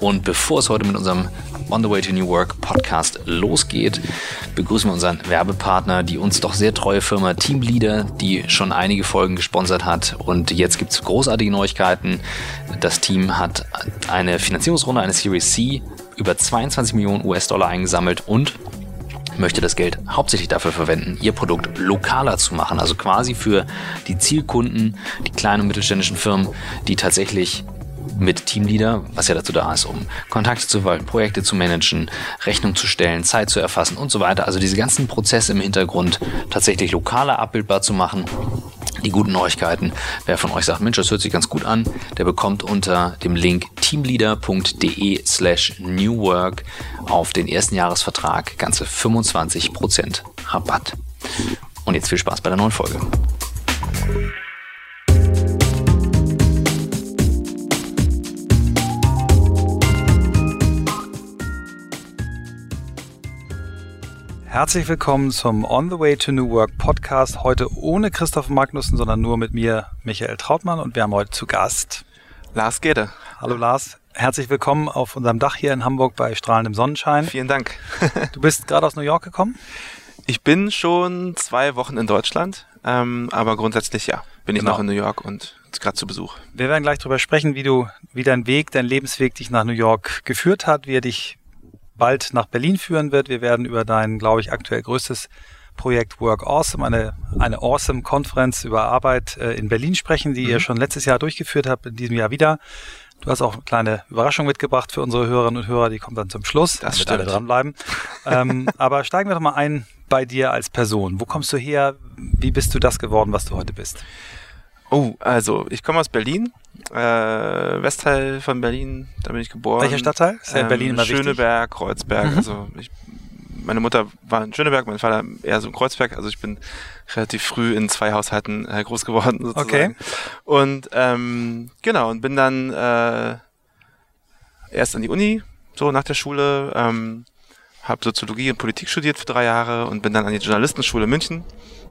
Und bevor es heute mit unserem On the Way to New Work Podcast losgeht, begrüßen wir unseren Werbepartner, die uns doch sehr treue Firma Teamleader, die schon einige Folgen gesponsert hat. Und jetzt gibt es großartige Neuigkeiten. Das Team hat eine Finanzierungsrunde, eine Series C, über 22 Millionen US-Dollar eingesammelt und möchte das Geld hauptsächlich dafür verwenden, ihr Produkt lokaler zu machen. Also quasi für die Zielkunden, die kleinen und mittelständischen Firmen, die tatsächlich mit Teamleader, was ja dazu da ist, um Kontakte zu verwalten, Projekte zu managen, Rechnung zu stellen, Zeit zu erfassen und so weiter. Also diese ganzen Prozesse im Hintergrund tatsächlich lokaler abbildbar zu machen. Die guten Neuigkeiten, wer von euch sagt, Mensch, das hört sich ganz gut an, der bekommt unter dem Link teamleader.de slash newwork auf den ersten Jahresvertrag ganze 25% Rabatt. Und jetzt viel Spaß bei der neuen Folge. Herzlich willkommen zum On the Way to New Work Podcast. Heute ohne Christoph Magnussen, sondern nur mit mir, Michael Trautmann. Und wir haben heute zu Gast Lars Gede. Hallo Lars. Herzlich willkommen auf unserem Dach hier in Hamburg bei strahlendem Sonnenschein. Vielen Dank. du bist gerade aus New York gekommen? Ich bin schon zwei Wochen in Deutschland, ähm, aber grundsätzlich ja, bin genau. ich noch in New York und gerade zu Besuch. Wir werden gleich darüber sprechen, wie du, wie dein Weg, dein Lebensweg dich nach New York geführt hat, wie er dich bald nach Berlin führen wird. Wir werden über dein, glaube ich, aktuell größtes Projekt Work Awesome, eine, eine Awesome-Konferenz über Arbeit äh, in Berlin sprechen, die mhm. ihr schon letztes Jahr durchgeführt habt, in diesem Jahr wieder. Du hast auch eine kleine Überraschung mitgebracht für unsere Hörerinnen und Hörer, die kommt dann zum Schluss, das damit alle dranbleiben. ähm, aber steigen wir doch mal ein bei dir als Person. Wo kommst du her? Wie bist du das geworden, was du heute bist? Oh, also ich komme aus Berlin, äh, Westteil von Berlin, da bin ich geboren. Welcher Stadtteil? Ist ja in Berlin ähm, immer Schöneberg, wichtig? Kreuzberg. Mhm. Also ich, meine Mutter war in Schöneberg, mein Vater eher so in Kreuzberg. Also ich bin relativ früh in zwei Haushalten äh, groß geworden sozusagen. Okay. Und ähm, genau und bin dann äh, erst an die Uni so nach der Schule. Ähm, habe Soziologie und Politik studiert für drei Jahre und bin dann an die Journalistenschule München.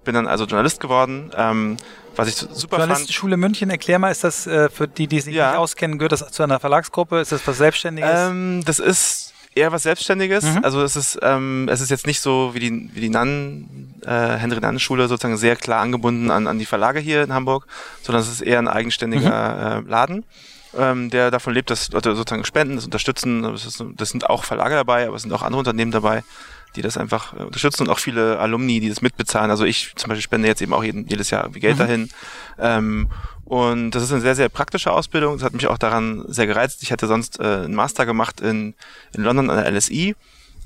Bin dann also Journalist geworden. Ähm, was ich super Journalistenschule. München, erklär mal, ist das äh, für die, die sich ja. nicht auskennen, gehört das zu einer Verlagsgruppe? Ist das was Selbstständiges? Ähm, das ist eher was Selbstständiges. Mhm. Also es ist, ähm, es ist jetzt nicht so wie die, wie die Nannen, äh, Henry Nannen Schule sozusagen sehr klar angebunden an, an die Verlage hier in Hamburg, sondern es ist eher ein eigenständiger mhm. äh, Laden. Ähm, der davon lebt, dass Leute sozusagen spenden, das unterstützen. Das, ist, das sind auch Verlage dabei, aber es sind auch andere Unternehmen dabei die das einfach äh, unterstützen und auch viele Alumni, die das mitbezahlen. Also ich zum Beispiel spende jetzt eben auch jeden, jedes Jahr Geld mhm. dahin. Ähm, und das ist eine sehr, sehr praktische Ausbildung. Das hat mich auch daran sehr gereizt. Ich hatte sonst äh, einen Master gemacht in, in London an der LSI.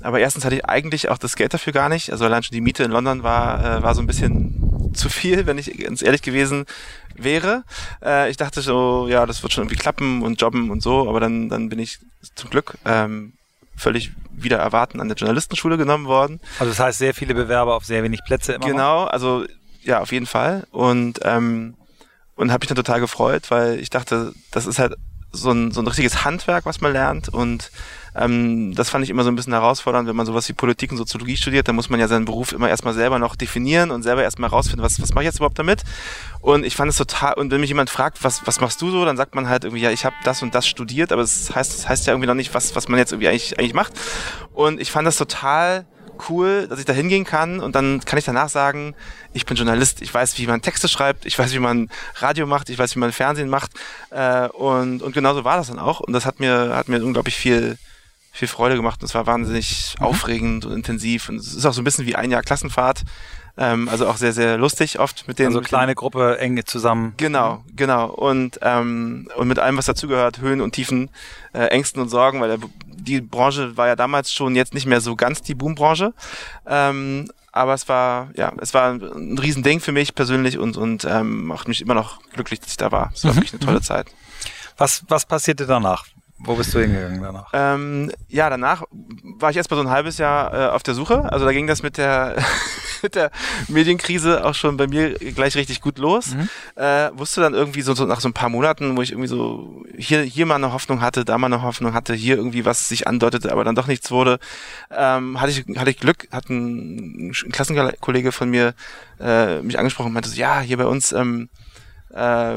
Aber erstens hatte ich eigentlich auch das Geld dafür gar nicht. Also allein schon die Miete in London war, äh, war so ein bisschen zu viel, wenn ich ganz ehrlich gewesen wäre. Äh, ich dachte so, ja, das wird schon irgendwie klappen und jobben und so. Aber dann, dann bin ich zum Glück ähm, völlig wieder erwarten an der Journalistenschule genommen worden. Also das heißt sehr viele Bewerber auf sehr wenig Plätze immer. Genau, noch? also ja, auf jeden Fall. Und ähm, und habe mich dann total gefreut, weil ich dachte, das ist halt so ein, so ein richtiges Handwerk, was man lernt und ähm, das fand ich immer so ein bisschen herausfordernd, wenn man sowas wie Politik und Soziologie studiert, dann muss man ja seinen Beruf immer erstmal selber noch definieren und selber erstmal rausfinden, was, was mache ich jetzt überhaupt damit. Und ich fand es total, und wenn mich jemand fragt, was, was machst du so, dann sagt man halt irgendwie, ja, ich habe das und das studiert, aber das heißt, das heißt ja irgendwie noch nicht, was, was man jetzt irgendwie eigentlich, eigentlich macht. Und ich fand das total cool, dass ich da hingehen kann und dann kann ich danach sagen, ich bin Journalist, ich weiß, wie man Texte schreibt, ich weiß, wie man Radio macht, ich weiß, wie man Fernsehen macht äh, und, und genauso war das dann auch und das hat mir, hat mir unglaublich viel viel Freude gemacht und es war wahnsinnig mhm. aufregend und intensiv und es ist auch so ein bisschen wie ein Jahr Klassenfahrt. Ähm, also auch sehr, sehr lustig oft mit denen. Also kleine Gruppe, eng zusammen. Genau, genau. Und, ähm, und mit allem, was dazugehört, Höhen und Tiefen, äh, Ängsten und Sorgen, weil der, die Branche war ja damals schon jetzt nicht mehr so ganz die Boombranche. Ähm, aber es war, ja, es war ein Riesending für mich persönlich und, und ähm, macht mich immer noch glücklich, dass ich da war. Es war mhm. wirklich eine tolle mhm. Zeit. Was, was passierte danach? Wo bist du hingegangen danach? Ähm, ja, danach war ich erst mal so ein halbes Jahr äh, auf der Suche. Also da ging das mit der, mit der Medienkrise auch schon bei mir gleich richtig gut los. Mhm. Äh, wusste dann irgendwie so, so nach so ein paar Monaten, wo ich irgendwie so hier, hier mal eine Hoffnung hatte, da mal eine Hoffnung hatte, hier irgendwie was sich andeutete, aber dann doch nichts wurde, ähm, hatte ich, hatte ich Glück, hat ein, ein Klassenkollege von mir äh, mich angesprochen und meinte so, ja, hier bei uns ähm, äh,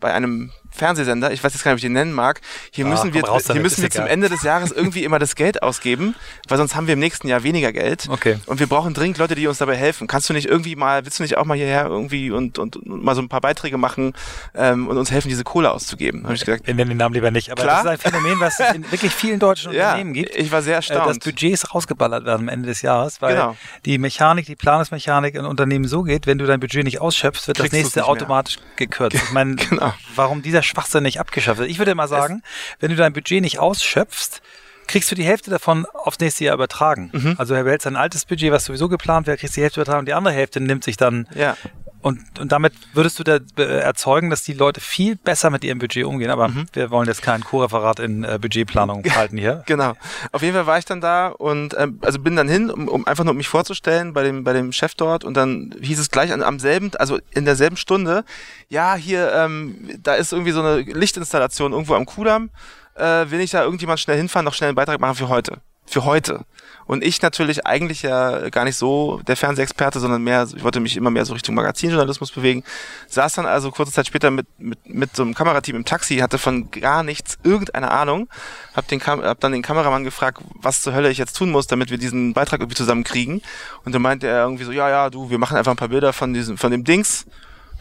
bei einem Fernsehsender, ich weiß jetzt gar nicht, ob ich den nennen mag, hier Ah, müssen wir, raus hier müssen wir zum. Ende des Jahres irgendwie immer das Geld ausgeben, weil sonst haben wir im nächsten Jahr weniger Geld. Okay. Und wir brauchen dringend Leute, die uns dabei helfen. Kannst du nicht irgendwie mal, willst du nicht auch mal hierher irgendwie und, und, und mal so ein paar Beiträge machen ähm, und uns helfen, diese Kohle auszugeben? Habe ich gesagt, Wir nennen den Namen lieber nicht. Aber Klar. das ist ein Phänomen, was es in wirklich vielen deutschen ja, Unternehmen gibt. ich war sehr äh, dass erstaunt. Budgets rausgeballert werden am Ende des Jahres, weil Genau. die Mechanik, die Planungsmechanik in Unternehmen so geht, wenn du dein Budget nicht ausschöpfst, wird Kriegst das nächste automatisch gekürzt. Ich meine, Genau. warum dieser Schwachsinn nicht abgeschafft wird? Ich würde mal sagen, wenn du dein Budget nicht ausschöpfst, kriegst du die Hälfte davon aufs nächste Jahr übertragen. Mhm. Also er behält sein altes Budget, was sowieso geplant wäre, kriegst die Hälfte übertragen und die andere Hälfte nimmt sich dann ja. Und, und damit würdest du da erzeugen, dass die Leute viel besser mit ihrem Budget umgehen. Aber Mhm. wir wollen jetzt kein Co-Referat in äh, Budgetplanung halten hier. Genau. Auf jeden Fall war ich dann da und ähm, also bin dann hin, um, um einfach nur um mich vorzustellen bei dem bei dem Chef dort und dann hieß es gleich an, am selben, also in derselben Stunde, ja hier, ähm, da ist irgendwie so eine Lichtinstallation irgendwo am Kudamm. Äh, will ich da irgendjemand schnell hinfahren, noch schnell einen Beitrag machen für heute, für heute. Und ich natürlich eigentlich ja gar nicht so der Fernsehexperte, sondern mehr, ich wollte mich immer mehr so Richtung Magazinjournalismus bewegen. Saß dann also kurze Zeit später mit, mit, mit so einem Kamerateam im Taxi, hatte von gar nichts irgendeine Ahnung, hab, den Kam hab dann den Kameramann gefragt, was zur Hölle ich jetzt tun muss, damit wir diesen Beitrag irgendwie zusammenkriegen. Und dann meinte er irgendwie so, ja, ja, du, wir machen einfach ein paar Bilder von diesem, von dem Dings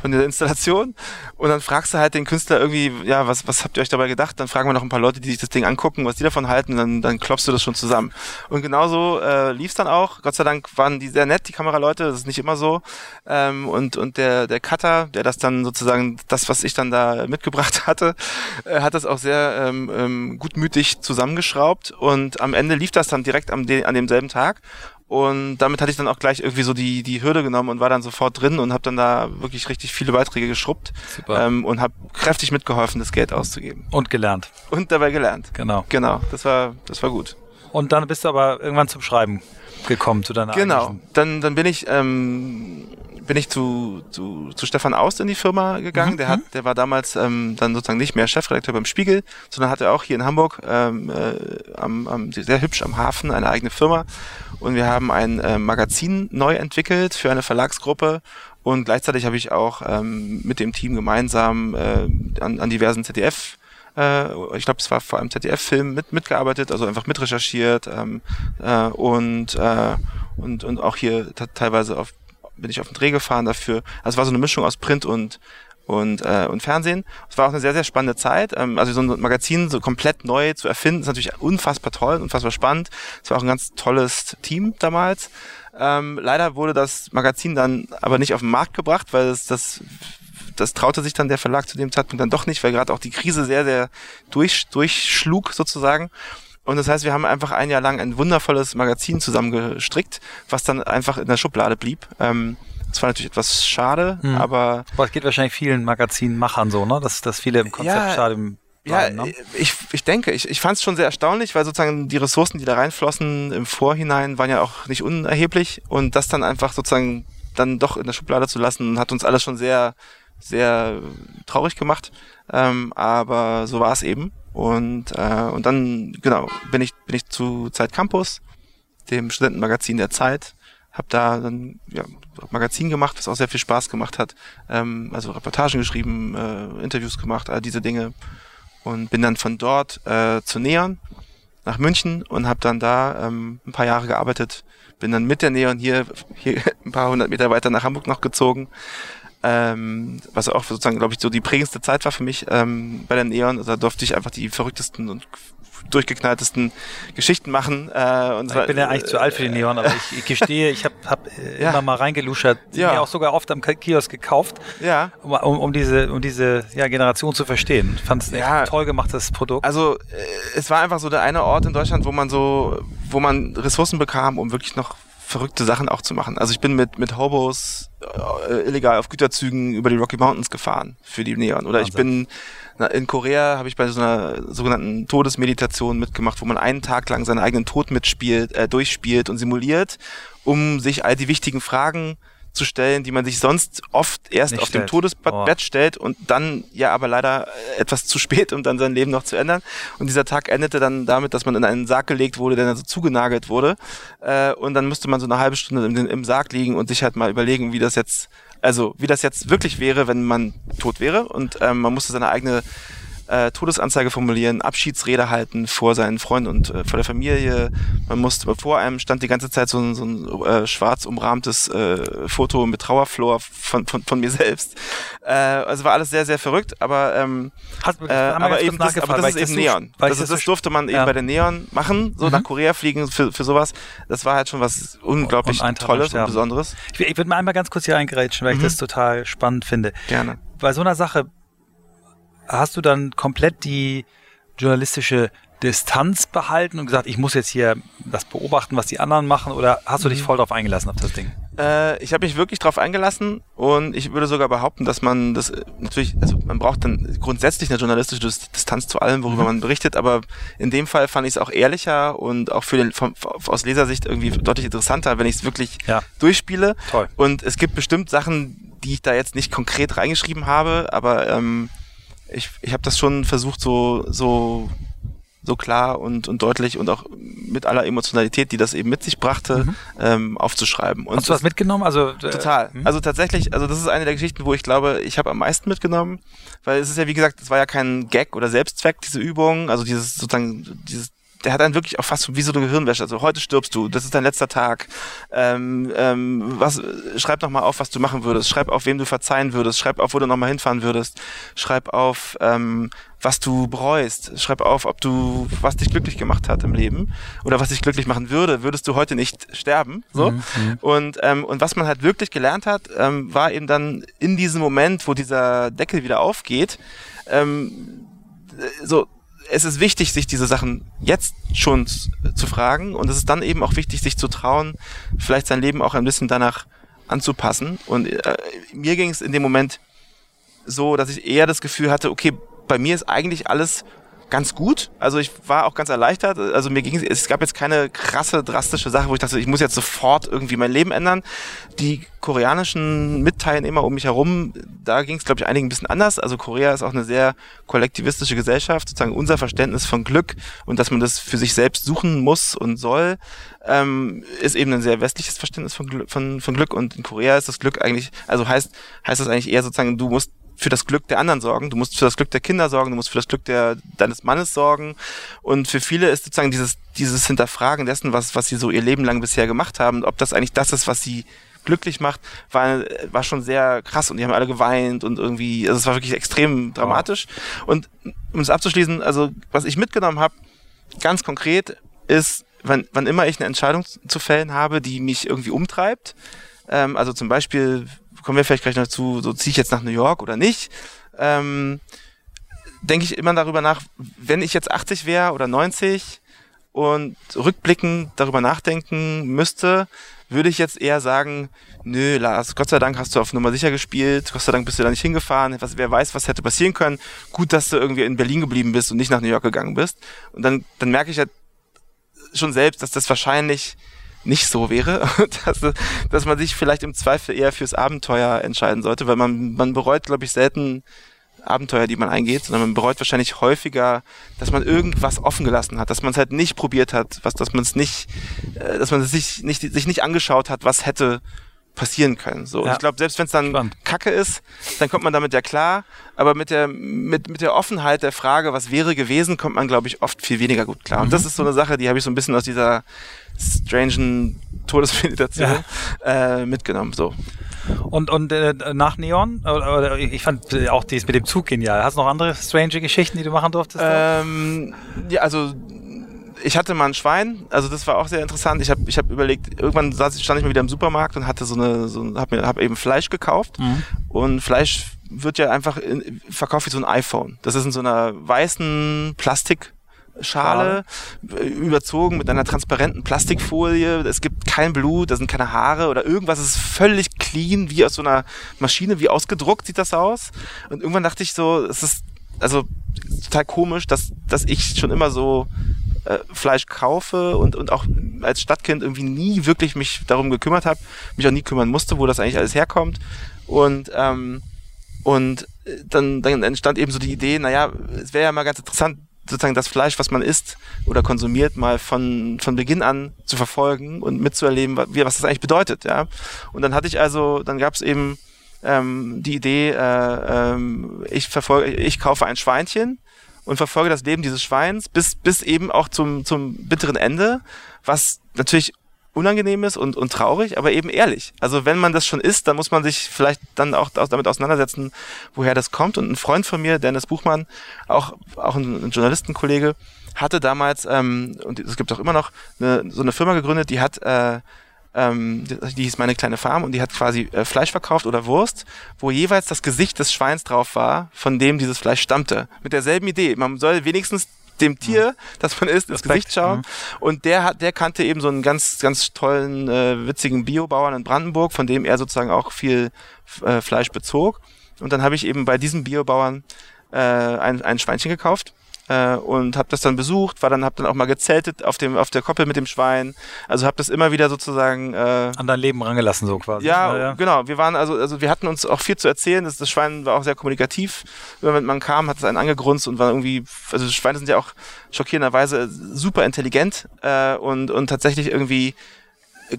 von dieser Installation und dann fragst du halt den Künstler irgendwie, ja, was, was habt ihr euch dabei gedacht? Dann fragen wir noch ein paar Leute, die sich das Ding angucken, was die davon halten, dann, dann klopfst du das schon zusammen. Und genauso äh, lief's dann auch. Gott sei Dank waren die sehr nett, die Kameraleute, das ist nicht immer so. Ähm, und und der, der Cutter, der das dann sozusagen, das, was ich dann da mitgebracht hatte, äh, hat das auch sehr ähm, ähm, gutmütig zusammengeschraubt und am Ende lief das dann direkt am, an demselben Tag. Und damit hatte ich dann auch gleich irgendwie so die, die Hürde genommen und war dann sofort drin und habe dann da wirklich richtig viele Beiträge geschrubbt Super. ähm, und habe kräftig mitgeholfen, das Geld auszugeben. Und gelernt. Und dabei gelernt. Genau. Genau, das war, das war gut. Und dann bist du aber irgendwann zum Schreiben gekommen, zu deiner Genau. eigentlichen- Dann, dann bin ich, ähm, bin ich zu, zu, zu Stefan Aust in die Firma gegangen. Mhm, Der hat, der war damals ähm, dann sozusagen nicht mehr Chefredakteur beim Spiegel, sondern hatte auch hier in Hamburg ähm, äh, am, am, sehr hübsch am Hafen eine eigene Firma. Und wir haben ein äh, Magazin neu entwickelt für eine Verlagsgruppe. Und gleichzeitig habe ich auch ähm, mit dem Team gemeinsam äh, an, an diversen ZDF äh, ich glaube, es war vor allem ZDF-Film mit mitgearbeitet, also einfach mitrecherchiert ähm, äh, und äh, und und auch hier teilweise auf bin ich auf den Dreh gefahren dafür. Also es war so eine Mischung aus Print und und äh, und Fernsehen. Es war auch eine sehr sehr spannende Zeit. Ähm, also so ein Magazin so komplett neu zu erfinden, ist natürlich unfassbar toll, unfassbar spannend. Es war auch ein ganz tolles Team damals. Ähm, leider wurde das Magazin dann aber nicht auf den Markt gebracht, weil es das das traute sich dann der Verlag zu dem Zeitpunkt dann doch nicht, weil gerade auch die Krise sehr, sehr durch, durchschlug sozusagen. Und das heißt, wir haben einfach ein Jahr lang ein wundervolles Magazin zusammengestrickt, was dann einfach in der Schublade blieb. Ähm, das war natürlich etwas schade, Hm. aber Aber es geht wahrscheinlich vielen Magazinmachern so, ne? Dass, dass viele im Konzeptstadium ja, bleiben, ne? ich, ich denke, ich, ich fand es schon sehr erstaunlich, weil sozusagen die Ressourcen, die da reinflossen im Vorhinein, waren ja auch nicht unerheblich und das dann einfach sozusagen dann doch in der Schublade zu lassen, hat uns alles schon sehr, sehr traurig gemacht. Ähm, aber so war es eben. Und, äh, und dann, genau, bin ich, bin ich zu Zeit Campus, dem Studentenmagazin der Zeit, habe da dann ja, Magazin gemacht, was auch sehr viel Spaß gemacht hat. Ähm, also Reportagen geschrieben, äh, Interviews gemacht, all diese Dinge. Und bin dann von dort äh, zu Neon nach München und habe dann da ähm, ein paar Jahre gearbeitet. Bin dann mit der Neon hier, hier ein paar hundert Meter weiter nach Hamburg noch gezogen. Ähm, was auch sozusagen, glaube ich, so die prägendste Zeit war für mich ähm, bei der Neon. Da durfte ich einfach die verrücktesten und durchgeknalltesten Geschichten machen. Äh, und Ich bin ja eigentlich zu alt für die Neon, aber ich, ich gestehe, ich habe hab, äh, Ja. immer mal reingeluschert, Ja. mir auch sogar oft am Kiosk gekauft, Ja, um, um, um diese, um diese ja, Generation zu verstehen. Ich fand es Ja. ein toll gemachtes Produkt. also äh, es war einfach so der eine Ort in Deutschland, wo man so, wo man Ressourcen bekam, um wirklich noch verrückte Sachen auch zu machen. Also ich bin mit mit Hobos äh, illegal auf Güterzügen über die Rocky Mountains gefahren für die Neon. Oder ich bin na, in Korea habe ich bei so einer sogenannten Todesmeditation mitgemacht, wo man einen Tag lang seinen eigenen Tod mitspielt, äh, durchspielt und simuliert, um sich all die wichtigen Fragen zu stellen, die man sich sonst oft erst Nicht auf dem. Todesbett Oh. stellt und dann ja aber leider äh, etwas zu spät, um dann sein Leben noch zu ändern. Und dieser Tag endete dann damit, dass man in einen Sarg gelegt wurde, der dann so zugenagelt wurde. Äh, und dann musste man so eine halbe Stunde im, im Sarg liegen und sich halt mal überlegen, wie das jetzt Also wie das jetzt wirklich wäre, wenn man tot wäre und ähm, man musste seine eigene äh, Todesanzeige formulieren, Abschiedsrede halten vor seinen Freunden und äh, vor der Familie. Man musste, vor einem stand die ganze Zeit so ein, so ein äh, schwarz umrahmtes äh, Foto mit Trauerflor von, von, von mir selbst. Äh, also war alles sehr, sehr verrückt, aber, ähm, Hast, äh, aber, eben das, aber das ist eben Neon. Das, ist, das durfte man eben bei der Neon machen, so mhm. nach Korea fliegen für, für sowas. Das war halt schon was unglaublich und Tolles und Besonderes. Ich, ich würde mal einmal ganz kurz hier eingerätschen, weil mhm. ich das total spannend finde. Gerne. Bei so einer Sache hast du dann komplett die journalistische Distanz behalten und gesagt, ich muss jetzt hier das beobachten, was die anderen machen, oder hast du dich mhm. voll drauf eingelassen auf das Ding? Äh, ich habe mich wirklich drauf eingelassen und ich würde sogar behaupten, dass man das äh, natürlich, also man braucht dann grundsätzlich eine journalistische Distanz zu allem, worüber mhm. man berichtet, aber in dem Fall fand ich es auch ehrlicher und auch für den vom, aus Lesersicht irgendwie deutlich interessanter, wenn ich es wirklich ja. durchspiele. Toll. Und es gibt bestimmt Sachen, die ich da jetzt nicht konkret reingeschrieben habe, aber ähm, ich, ich habe das schon versucht, so, so, so klar und, und deutlich und auch mit aller Emotionalität, die das eben mit sich brachte, mhm. ähm, aufzuschreiben. Und Hast du was mitgenommen? Also äh, total. Mh. Also tatsächlich, also das ist eine der Geschichten, wo ich glaube, ich habe am meisten mitgenommen, weil es ist ja wie gesagt, es war ja kein Gag oder Selbstzweck diese Übung, also dieses sozusagen dieses der hat dann wirklich auch fast wie so eine Gehirnwäsche. Also heute stirbst du, das ist dein letzter Tag. Ähm, ähm, was, schreib noch mal auf, was du machen würdest. Schreib auf, wem du verzeihen würdest. Schreib auf, wo du noch mal hinfahren würdest. Schreib auf, ähm, was du bereust. Schreib auf, ob du, was dich glücklich gemacht hat im Leben oder was dich glücklich machen würde. Würdest du heute nicht sterben? So. Mhm. mhm. Und, ähm, und was man halt wirklich gelernt hat, ähm, war eben dann in diesem Moment, wo dieser Deckel wieder aufgeht, ähm, so es ist wichtig, sich diese Sachen jetzt schon zu fragen und es ist dann eben auch wichtig, sich zu trauen, vielleicht sein Leben auch ein bisschen danach anzupassen. Und äh, mir ging es in dem Moment so, dass ich eher das Gefühl hatte, okay, bei mir ist eigentlich alles ganz gut. Also ich war auch ganz erleichtert. Also mir ging es, gab jetzt keine krasse, drastische Sache, wo ich dachte, ich muss jetzt sofort irgendwie mein Leben ändern. Die koreanischen Mitteilnehmer um mich herum, da ging es, glaube ich, einigen ein bisschen anders. Also Korea ist auch eine sehr kollektivistische Gesellschaft, sozusagen unser Verständnis von Glück und dass man das für sich selbst suchen muss und soll, ähm, ist eben ein sehr westliches Verständnis von, Glück, von, von Glück. Und in Korea ist das Glück eigentlich, also heißt, heißt das eigentlich eher sozusagen, du musst für das Glück der anderen sorgen, du musst für das Glück der Kinder sorgen, du musst für das Glück der, deines Mannes sorgen. Und für viele ist sozusagen dieses, dieses Hinterfragen dessen, was, was sie so ihr Leben lang bisher gemacht haben, ob das eigentlich das ist, was sie glücklich macht, war, war schon sehr krass und die haben alle geweint und irgendwie, also es war wirklich extrem dramatisch. Wow. Und um es abzuschließen, also was ich mitgenommen habe, ganz konkret, ist, wann, wann immer ich eine Entscheidung zu fällen habe, die mich irgendwie umtreibt, ähm, also zum Beispiel, kommen wir vielleicht gleich noch zu, so ziehe ich jetzt nach New York oder nicht, ähm, denke ich immer darüber nach, wenn ich jetzt 80 wäre oder 90 und rückblickend darüber nachdenken müsste, würde ich jetzt eher sagen, nö, Lars, Gott sei Dank hast du auf Nummer sicher gespielt, Gott sei Dank bist du da nicht hingefahren, was, wer weiß, was hätte passieren können. Gut, dass du irgendwie in Berlin geblieben bist und nicht nach New York gegangen bist. Und dann, dann merke ich ja schon selbst, dass das wahrscheinlich nicht so wäre, dass, dass man sich vielleicht im Zweifel eher fürs Abenteuer entscheiden sollte, weil man, man bereut, glaube ich, selten Abenteuer, die man eingeht, sondern man bereut wahrscheinlich häufiger, dass man irgendwas offen gelassen hat, dass man es halt nicht probiert hat, was, dass man es nicht, äh, dass man es sich nicht, sich nicht angeschaut hat, was hätte passieren können. So, ja. ich glaube, selbst wenn es dann Spannend. Kacke ist, dann kommt man damit ja klar. Aber mit der mit mit der Offenheit der Frage, was wäre gewesen, kommt man, glaube ich, oft viel weniger gut klar. Und das mhm. ist so eine Sache, die habe ich so ein bisschen aus dieser strangen Todesmeditation ja. äh, mitgenommen. So. Und, und äh, nach Neon, oder, ich fand auch dies mit dem Zug genial. Hast du noch andere strange Geschichten, die du machen durftest? Ähm, ja, also ich hatte mal ein Schwein, also das war auch sehr interessant. Ich habe ich hab überlegt, irgendwann saß, stand ich mal wieder im Supermarkt und hatte so eine, so, hab mir hab eben Fleisch gekauft mhm. und Fleisch wird ja einfach in, verkauft wie so ein iPhone. Das ist in so einer weißen Plastik Schale, überzogen mit einer transparenten Plastikfolie. Es gibt kein Blut, da sind keine Haare oder irgendwas. Es ist völlig clean, wie aus so einer Maschine, wie ausgedruckt sieht das aus. Und irgendwann dachte ich so, es ist also total komisch, dass, dass ich schon immer so äh, Fleisch kaufe und, und auch als Stadtkind irgendwie nie wirklich mich darum gekümmert habe, mich auch nie kümmern musste, wo das eigentlich alles herkommt. Und, ähm, und dann, dann entstand eben so die Idee, naja, es wäre ja mal ganz interessant, sozusagen das Fleisch, was man isst oder konsumiert, mal von, von Beginn an zu verfolgen und mitzuerleben, was das eigentlich bedeutet, ja. Und dann hatte ich also, dann gab es eben ähm, die Idee, äh, ähm, ich verfolge, ich kaufe ein Schweinchen und verfolge das Leben dieses Schweins bis, bis eben auch zum, zum bitteren Ende, was natürlich unangenehm ist und, und traurig, aber eben ehrlich. Also wenn man das schon isst, dann muss man sich vielleicht dann auch damit auseinandersetzen, woher das kommt. Und ein Freund von mir, Dennis Buchmann, auch, auch ein, ein Journalistenkollege, hatte damals, ähm, und es gibt auch immer noch, eine, so eine Firma gegründet, die hat äh, ähm, die hieß meine kleine Farm und die hat quasi äh, Fleisch verkauft oder Wurst, wo jeweils das Gesicht des Schweins drauf war, von dem dieses Fleisch stammte. Mit derselben Idee. Man soll wenigstens dem Tier, das man isst, ins Gesicht schauen. Mhm. Und der hat, der kannte eben so einen ganz, ganz tollen, äh, witzigen Biobauern in Brandenburg, von dem er sozusagen auch viel äh, Fleisch bezog. Und dann habe ich eben bei diesem Biobauern äh, ein, ein Schweinchen gekauft äh, und habe das dann besucht, war dann habe dann auch mal gezeltet auf dem auf der Koppel mit dem Schwein. Also habe das immer wieder sozusagen äh, an dein Leben rangelassen so quasi. Ja, ja, genau. Wir waren also also wir hatten uns auch viel zu erzählen. Das, das Schwein war auch sehr kommunikativ. Wenn man kam, hat es einen angegrunzt und war irgendwie also Schweine sind ja auch schockierenderweise super intelligent äh, und und tatsächlich irgendwie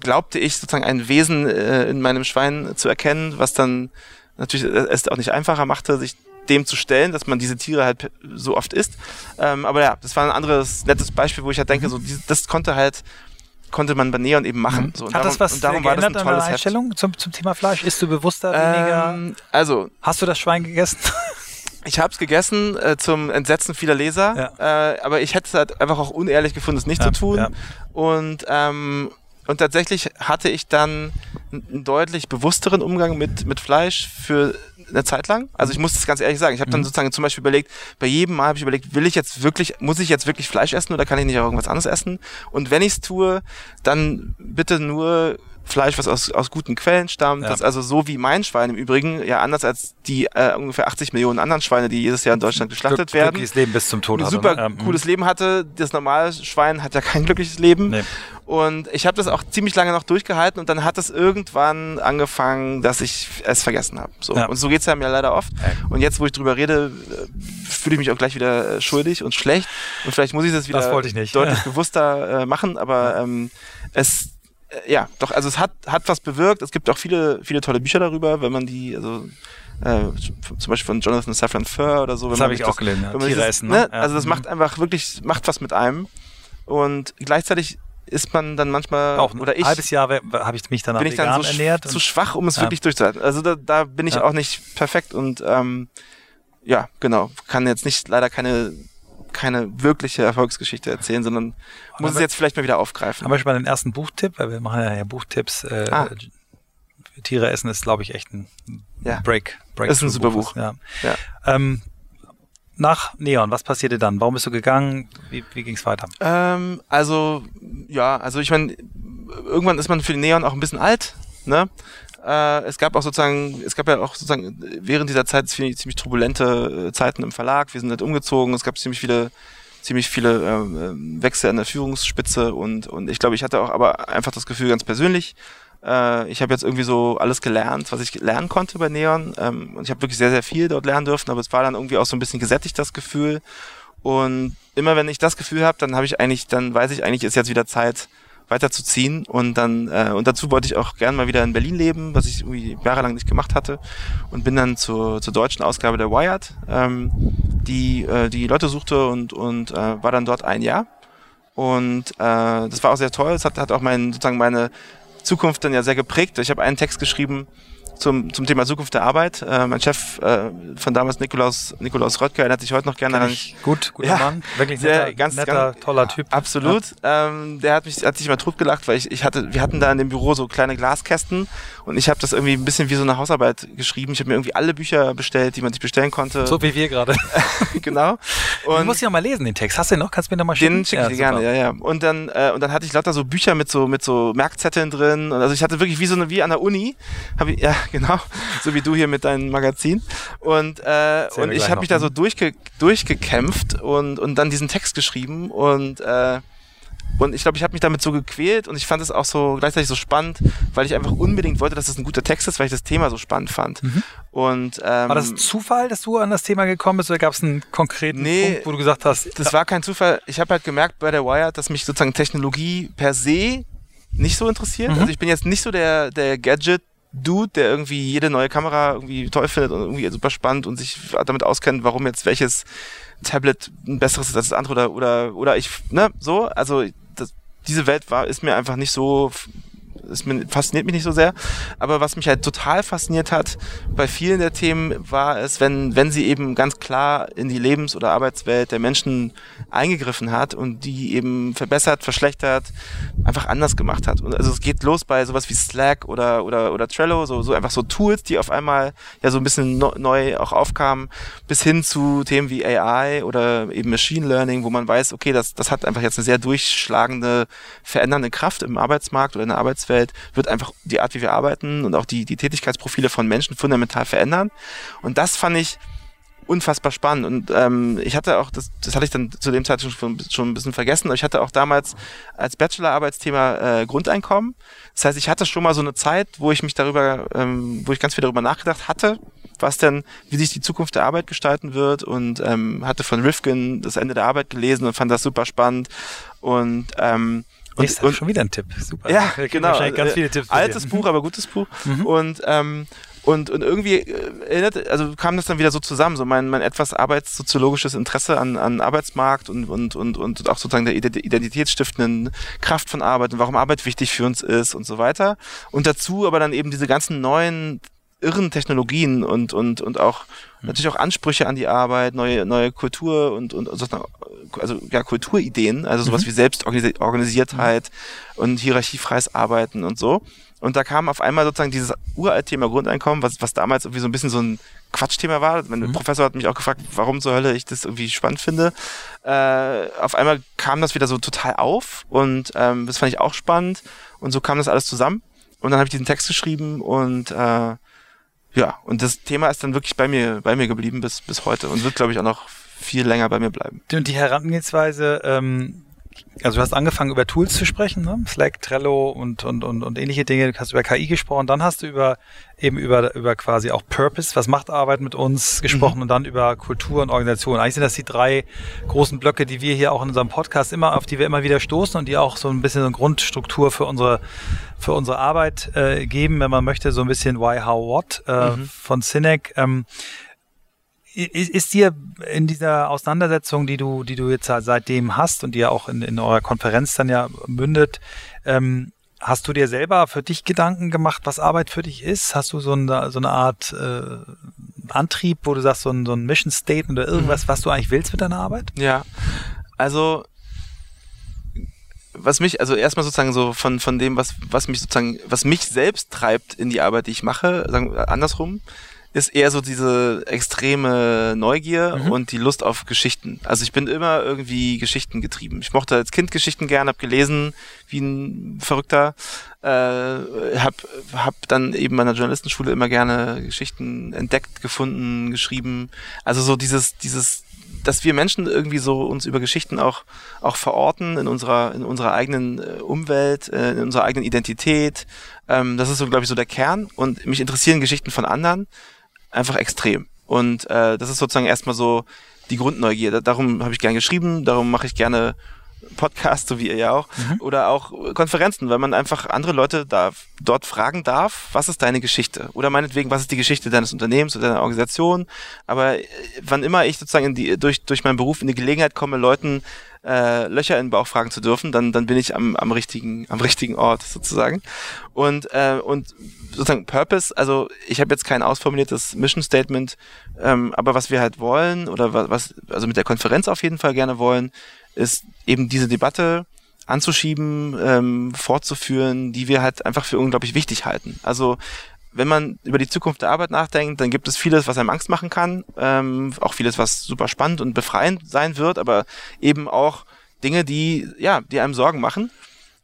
glaubte ich sozusagen ein Wesen äh, in meinem Schwein zu erkennen, was dann natürlich es auch nicht einfacher machte, sich dem zu stellen, dass man diese Tiere halt so oft isst. Ähm, aber ja, das war ein anderes nettes Beispiel, wo ich halt denke, so das konnte halt konnte man bei Neon eben machen. Mhm. So, Hat darum, das was und darum geändert war das ein tolles an Einstellung zum, zum Thema Fleisch? Isst du bewusster, weniger? Ähm, also. Hast du das Schwein gegessen? Ich habe es gegessen äh, zum Entsetzen vieler Leser, ja. äh, aber ich hätte es halt einfach auch unehrlich gefunden, es nicht ja, zu tun. Ja. Und ähm, und tatsächlich hatte ich dann einen deutlich bewussteren Umgang mit, mit Fleisch für eine Zeit lang. Also ich muss das ganz ehrlich sagen. Ich habe dann mhm. sozusagen zum Beispiel überlegt, bei jedem Mal habe ich überlegt, will ich jetzt wirklich, muss ich jetzt wirklich Fleisch essen oder kann ich nicht auch irgendwas anderes essen? Und wenn ich es tue, dann bitte nur Fleisch, was aus, aus guten Quellen stammt. Ja. Das ist also so wie mein Schwein im Übrigen, ja anders als die äh, ungefähr 80 Millionen anderen Schweine, die jedes Jahr in Deutschland geschlachtet Glück, werden. Glückliches Leben bis zum Tod. Ein super hatte, ne? cooles Leben hatte. Das normale Schwein hat ja kein glückliches Leben. Nee. Und ich habe das auch ziemlich lange noch durchgehalten und dann hat es irgendwann angefangen, dass ich es vergessen habe. So. Ja. Und so geht's ja mir leider oft. Und jetzt, wo ich drüber rede, äh, fühle ich mich auch gleich wieder äh, schuldig und schlecht. Und vielleicht muss ich das wieder das deutlich bewusster äh, machen, aber ähm, es ja, doch, also es hat, hat was bewirkt. Es gibt auch viele, viele tolle Bücher darüber, wenn man die, also äh, zum Beispiel von Jonathan Safran Foer oder so. Das habe ich auch gelesen, ja. Tiere das, essen. Ne? ne? Also das mhm. macht einfach wirklich, macht was mit einem. Und gleichzeitig ist man dann manchmal auch oder ich ein halbes Jahr habe ich mich danach bin ich dann so ernährt zu schwach um es ja. wirklich durchzuhalten also da, da bin ich ja. auch nicht perfekt und ähm, ja genau kann jetzt nicht leider keine keine wirkliche Erfolgsgeschichte erzählen, sondern muss es jetzt vielleicht mal wieder aufgreifen. Aber schon mal den ersten Buchtipp, weil wir machen ja, ja Buchtipps. Äh, ah. Tiere essen ist, glaube ich, echt ein ja. Break. Break ist ein super Buch. Buch. Ja. ja. Ähm, nach Neon, was passierte dann? Warum bist du gegangen? Wie, wie ging es weiter? Ähm, also, ja, also ich meine, irgendwann ist man für Neon auch ein bisschen alt, ne? Äh, es gab auch sozusagen, es gab ja auch sozusagen während dieser Zeit ziemlich, ziemlich turbulente äh, Zeiten im Verlag. Wir sind halt umgezogen. Es gab ziemlich viele ziemlich viele äh, Wechsel an der Führungsspitze und und ich glaube, ich hatte auch aber einfach das Gefühl ganz persönlich, äh, ich habe jetzt irgendwie so alles gelernt, was ich lernen konnte bei Neon ähm, und ich habe wirklich sehr sehr viel dort lernen dürfen, aber es war dann irgendwie auch so ein bisschen gesättigt das Gefühl und immer wenn ich das Gefühl habe, dann habe ich eigentlich, dann weiß ich eigentlich, ist jetzt wieder Zeit weiterzuziehen. Und dann, äh, und dazu wollte ich auch gern mal wieder in Berlin leben, was ich irgendwie jahrelang nicht gemacht hatte. Und bin dann zur, zur deutschen Ausgabe der Wired, ähm, die äh, die Leute suchte und, und äh, war dann dort ein Jahr. Und äh, das war auch sehr toll. Es hat, hat auch mein, sozusagen meine Zukunft dann ja sehr geprägt. Ich habe einen Text geschrieben, zum, zum Thema Zukunft der Arbeit. Äh, mein Chef äh, von damals, Nikolaus, Nikolaus Röttger, erinnert sich heute noch gerne an. Gut, guter ja, Mann. Wirklich sehr, ganz, netter ganz, toller Typ. Absolut. Ja. Ähm, der hat mich, hat sich immer totgelacht, weil ich, ich hatte, wir hatten da in dem Büro so kleine Glaskästen und ich habe das irgendwie ein bisschen wie so eine Hausarbeit geschrieben. Ich habe mir irgendwie alle Bücher bestellt, die man sich bestellen konnte. So wie wir gerade. genau. Und du musst noch mal lesen, den Text. Hast du den noch? Kannst du mir noch mal schicken? Den schicke ich ja, dir gerne, ja, ja. Und dann, äh, und dann hatte ich lauter so Bücher mit so, mit so Merkzetteln drin. Und also ich hatte wirklich wie so eine, wie an der Uni, habe ich, ja, genau so wie du hier mit deinem Magazin. Und, äh, und ich habe mich da so durchge durchgekämpft und, und dann diesen Text geschrieben und äh, und ich glaube, ich habe mich damit so gequält und ich fand es auch so gleichzeitig so spannend, weil ich einfach unbedingt wollte, dass es ein guter Text ist, weil ich das Thema so spannend fand. Mhm. Und, ähm, war das Zufall, dass du an das Thema gekommen bist oder gab es einen konkreten nee, Punkt, wo du gesagt hast? Das war kein Zufall. Ich habe halt gemerkt bei der Wired, dass mich sozusagen Technologie per se nicht so interessiert. Mhm. Also ich bin jetzt nicht so der, der Gadget Dude, der irgendwie jede neue Kamera irgendwie toll findet und irgendwie super spannend und sich damit auskennt, warum jetzt welches Tablet ein besseres ist als das andere oder oder oder ich ne so also das, diese Welt war ist mir einfach nicht so es fasziniert mich nicht so sehr. Aber was mich halt total fasziniert hat bei vielen der Themen war es, wenn, wenn sie eben ganz klar in die Lebens- oder Arbeitswelt der Menschen eingegriffen hat und die eben verbessert, verschlechtert, einfach anders gemacht hat. Und also es geht los bei sowas wie Slack oder, oder, oder Trello, so, so einfach so Tools, die auf einmal ja so ein bisschen neu auch aufkamen, bis hin zu Themen wie AI oder eben Machine Learning, wo man weiß, okay, das, das hat einfach jetzt eine sehr durchschlagende, verändernde Kraft im Arbeitsmarkt oder in der Arbeitswelt Arbeitswelt wird einfach die Art, wie wir arbeiten und auch die, die Tätigkeitsprofile von Menschen fundamental verändern. Und das fand ich unfassbar spannend. Und ähm, ich hatte auch, das, das hatte ich dann zu dem Zeitpunkt schon, schon ein bisschen vergessen, aber ich hatte auch damals als Bachelorarbeitsthema äh, Grundeinkommen. Das heißt, ich hatte schon mal so eine Zeit, wo ich mich darüber, ähm, wo ich ganz viel darüber nachgedacht hatte, was denn, wie sich die Zukunft der Arbeit gestalten wird und ähm, hatte von Rifkin das Ende der Arbeit gelesen und fand das super spannend. Und ähm, und, und schon wieder ein Tipp. Super. Ja, genau. Ganz viele Tipps. Altes Buch, aber gutes Buch. Mhm. Und ähm, und, und irgendwie äh, erinnert, also kam das dann wieder so zusammen, so mein, mein etwas arbeitssoziologisches Interesse an, an Arbeitsmarkt und, und, und, und auch sozusagen der identitätsstiftenden Kraft von Arbeit und warum Arbeit wichtig für uns ist und so weiter. Und dazu aber dann eben diese ganzen neuen irren Technologien und, und, und auch mhm. natürlich auch Ansprüche an die Arbeit, neue, neue Kultur und, und also ja, Kulturideen, also sowas mhm. wie Selbstorganisiertheit mhm. und hierarchiefreies Arbeiten und so. Und da kam auf einmal sozusagen dieses uralte Thema Grundeinkommen, was, was damals irgendwie so ein bisschen so ein Quatschthema war. Mein mhm. Professor hat mich auch gefragt, warum zur Hölle ich das irgendwie spannend finde. Äh, auf einmal kam das wieder so total auf und ähm, das fand ich auch spannend. Und so kam das alles zusammen. Und dann habe ich diesen Text geschrieben und äh, ja, und das Thema ist dann wirklich bei mir, bei mir geblieben bis, bis heute und wird, glaube ich, auch noch viel länger bei mir bleiben. Und die Herangehensweise, ähm, also du hast angefangen über Tools zu sprechen, ne? Slack, Trello und, und, und, und ähnliche Dinge. Du hast über KI gesprochen, dann hast du über eben über, über quasi auch Purpose, was macht Arbeit mit uns gesprochen mhm. und dann über Kultur und Organisation. Eigentlich sind das die drei großen Blöcke, die wir hier auch in unserem Podcast immer, auf die wir immer wieder stoßen und die auch so ein bisschen so eine Grundstruktur für unsere für unsere Arbeit äh, geben, wenn man möchte, so ein bisschen Why, How, What äh, mhm. von Sinek. Ähm, ist, dir in dieser Auseinandersetzung, die du, die du jetzt seitdem hast und die ja auch in, in eurer Konferenz dann ja mündet, ähm, hast du dir selber für dich Gedanken gemacht, was Arbeit für dich ist? Hast du so eine, so eine Art äh, Antrieb, wo du sagst, so ein, so ein Mission Statement oder irgendwas, mhm. was du eigentlich willst mit deiner Arbeit? Ja, also was mich, also erstmal sozusagen so von, von dem, was, was mich sozusagen, was mich selbst treibt in die Arbeit, die ich mache, sagen, andersrum, ist eher so diese extreme Neugier mhm. und die Lust auf Geschichten. Also ich bin immer irgendwie Geschichten getrieben. Ich mochte als Kind Geschichten gern, habe gelesen wie ein Verrückter, äh, hab, hab dann eben bei einer Journalistenschule immer gerne Geschichten entdeckt, gefunden, geschrieben. Also so dieses, dieses dass wir Menschen irgendwie so uns über Geschichten auch, auch verorten in unserer, in unserer eigenen äh, Umwelt, äh, in unserer eigenen Identität. Ähm, das ist so, glaube ich, so der Kern. Und mich interessieren Geschichten von anderen einfach extrem. Und äh, das ist sozusagen erstmal so die Grundneugier. Darum habe ich gern geschrieben, darum mache ich gerne Podcast, so wie ihr ja auch, mhm. oder auch Konferenzen, weil man einfach andere Leute da, dort fragen darf, was ist deine Geschichte? Oder meinetwegen, was ist die Geschichte deines Unternehmens oder deiner Organisation? Aber äh, wann immer ich sozusagen die, durch, durch meinen Beruf in die Gelegenheit komme, Leuten äh, Löcher in den Bauch fragen zu dürfen, dann, dann bin ich am, am, richtigen, am richtigen Ort sozusagen. Und, äh, und sozusagen Purpose, also ich habe jetzt kein ausformuliertes Mission Statement, ähm, aber was wir halt wollen oder was, also mit der Konferenz auf jeden Fall gerne wollen, ist eben diese Debatte anzuschieben, ähm, fortzuführen, die wir halt einfach für unglaublich wichtig halten. Also wenn man über die Zukunft der Arbeit nachdenkt, dann gibt es vieles, was einem Angst machen kann, ähm, auch vieles, was super spannend und befreiend sein wird, aber eben auch Dinge, die ja, die einem Sorgen machen.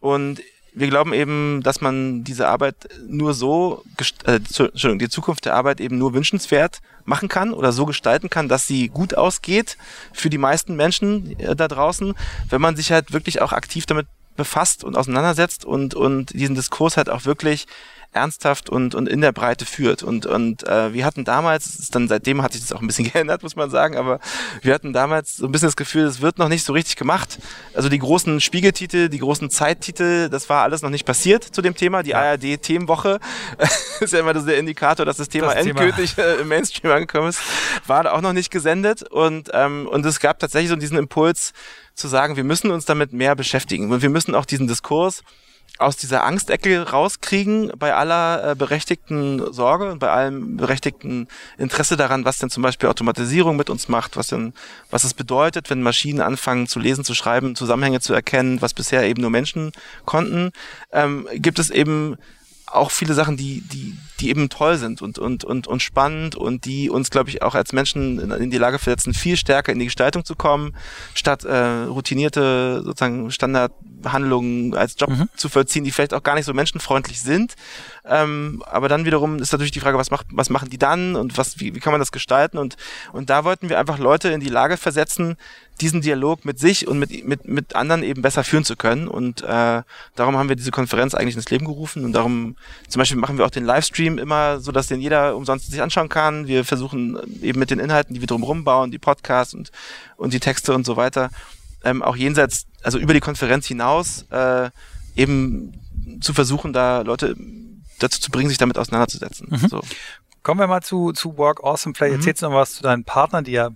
Und wir glauben eben, dass man diese Arbeit nur so, äh, Entschuldigung, die Zukunft der Arbeit eben nur wünschenswert machen kann oder so gestalten kann, dass sie gut ausgeht für die meisten Menschen äh, da draußen, wenn man sich halt wirklich auch aktiv damit befasst und auseinandersetzt und, und diesen Diskurs halt auch wirklich ernsthaft und, und in der Breite führt. Und, und äh, wir hatten damals, dann seitdem hat sich das auch ein bisschen geändert, muss man sagen, aber wir hatten damals so ein bisschen das Gefühl, es wird noch nicht so richtig gemacht. Also die großen Spiegeltitel, die großen Zeittitel, das war alles noch nicht passiert zu dem Thema. Die ARD-Themenwoche ist ja immer der Indikator, dass das Thema das endgültig Thema. Äh, im Mainstream angekommen ist, war auch noch nicht gesendet. Und, ähm, und es gab tatsächlich so diesen Impuls zu sagen, wir müssen uns damit mehr beschäftigen. Und wir müssen auch diesen Diskurs aus dieser Angstecke rauskriegen bei aller äh, berechtigten Sorge und bei allem berechtigten Interesse daran, was denn zum Beispiel Automatisierung mit uns macht, was denn, was es bedeutet, wenn Maschinen anfangen zu lesen, zu schreiben, Zusammenhänge zu erkennen, was bisher eben nur Menschen konnten, ähm, gibt es eben auch viele Sachen, die, die, die eben toll sind und, und, und, und spannend und die uns, glaube ich, auch als Menschen in, die Lage versetzen, viel stärker in die Gestaltung zu kommen, statt äh, routinierte sozusagen Standardhandlungen als Job mhm. zu vollziehen, die vielleicht auch gar nicht so menschenfreundlich sind. Ähm, aber dann wiederum ist natürlich die Frage, was, macht, was machen die dann und was, wie, wie kann man das gestalten? Und, und da wollten wir einfach Leute in die Lage versetzen, diesen Dialog mit sich und mit, mit, mit anderen eben besser führen zu können. Und äh, darum haben wir diese Konferenz eigentlich ins Leben gerufen. Und darum zum Beispiel machen wir auch den Livestream immer, so dass den jeder umsonst sich anschauen kann. Wir versuchen eben mit den Inhalten, die wir drumherum bauen, die Podcasts und, und die Texte und so weiter, ähm, auch jenseits, also über die Konferenz hinaus, äh, eben zu versuchen, da Leute dazu zu bringen, sich damit auseinanderzusetzen. Mhm. So. Kommen wir mal zu, zu Work Awesome. Vielleicht mhm. erzählst du noch was zu deinen Partnern, die ja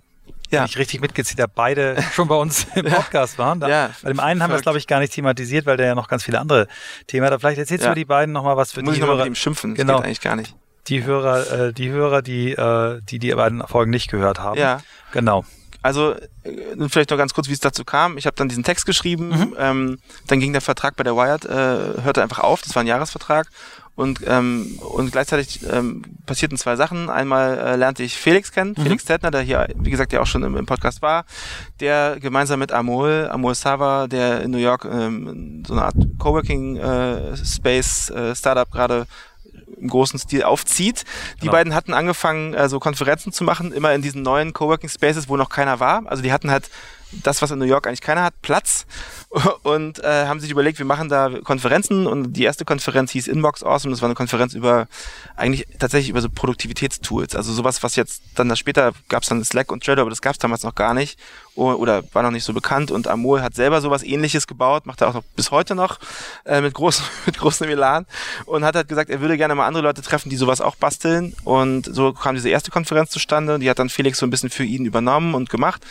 ja. ich richtig mitgezählt habe, beide schon bei uns im Podcast waren. Da, ja, bei dem einen haben wir es, glaube ich, gar nicht thematisiert, weil der ja noch ganz viele andere Themen hat. Vielleicht erzählst ja. du die beiden nochmal was für Muss die ich Hörer. Mit ihm schimpfen, das genau. geht eigentlich gar nicht. Die Hörer, äh, die Hörer, die, äh, die die beiden Folgen nicht gehört haben. Ja. Genau. Also äh, vielleicht noch ganz kurz, wie es dazu kam. Ich habe dann diesen Text geschrieben, mhm. ähm, dann ging der Vertrag bei der Wired, äh, hörte einfach auf, das war ein Jahresvertrag und, ähm, und gleichzeitig ähm, passierten zwei Sachen. Einmal äh, lernte ich Felix kennen, mhm. Felix Zettner, der hier, wie gesagt, ja auch schon im, im, Podcast war, der gemeinsam mit Amol, Amol Sava, der in New York ähm, so eine Art Coworking äh, Space äh, Startup gerade im großen Stil aufzieht. Die genau. beiden hatten angefangen, äh, so Konferenzen zu machen, immer in diesen neuen Coworking Spaces, wo noch keiner war. Also die hatten halt das, was in New York eigentlich keiner hat, Platz. Und äh, haben sich überlegt, wir machen da Konferenzen. Und die erste Konferenz hieß Inbox Awesome. Das war eine Konferenz über eigentlich tatsächlich über so Produktivitätstools. Also sowas, was jetzt dann da später gab es dann Slack und Trello, aber das gab es damals noch gar nicht. Oder war noch nicht so bekannt. Und Amol hat selber sowas ähnliches gebaut, macht er auch noch bis heute noch äh, mit großen mit großem Elan. Und hat halt gesagt, er würde gerne mal andere Leute treffen, die sowas auch basteln. Und so kam diese erste Konferenz zustande, die hat dann Felix so ein bisschen für ihn übernommen und gemacht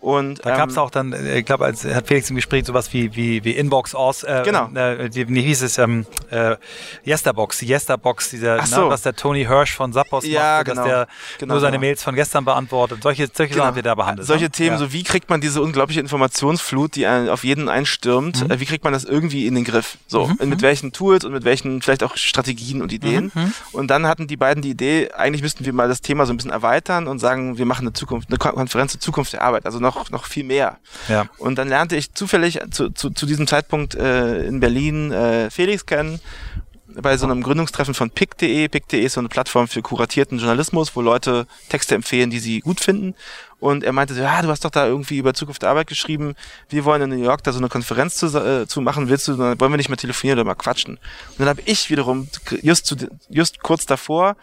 und, da ähm, gab es auch dann, äh, ich glaube, als hat Felix im Gespräch sowas wie, wie, wie Inbox aus, äh, genau. Äh, wie hieß es, ähm, äh, Yesterbox, die Yesterbox, dieser, ne, so. ne, was der Tony Hirsch von Zappos ja, macht, genau. dass der genau, nur seine genau. Mails von gestern beantwortet. Solche, solche genau. Sachen haben wir da behandelt. Solche ne? Themen, ja. so wie kriegt man diese unglaubliche Informationsflut, die auf jeden einstürmt, mhm. äh, wie kriegt man das irgendwie in den Griff? So, mhm. mit mhm. welchen Tools und mit welchen vielleicht auch Strategien und Ideen. Mhm. mhm. Und dann hatten die beiden die Idee, eigentlich müssten wir mal das Thema so ein bisschen erweitern und sagen, wir machen eine Zukunft, eine Konferenz zur Zukunft der Arbeit, also noch, noch viel mehr. Ja. Und dann lernte ich zufällig zu, zu, zu diesem Zeitpunkt äh, in Berlin äh, Felix kennen bei so einem Gründungstreffen von pick.de. Pick.de ist so eine Plattform für kuratierten Journalismus, wo Leute Texte empfehlen, die sie gut finden. Und er meinte so, ja, du hast doch da irgendwie über Zukunft der Arbeit geschrieben. Wir wollen in New York da so eine Konferenz zu, äh, zu machen. Willst du, dann wollen wir nicht mal telefonieren oder mal quatschen. Und dann habe ich wiederum just, zu, just kurz davor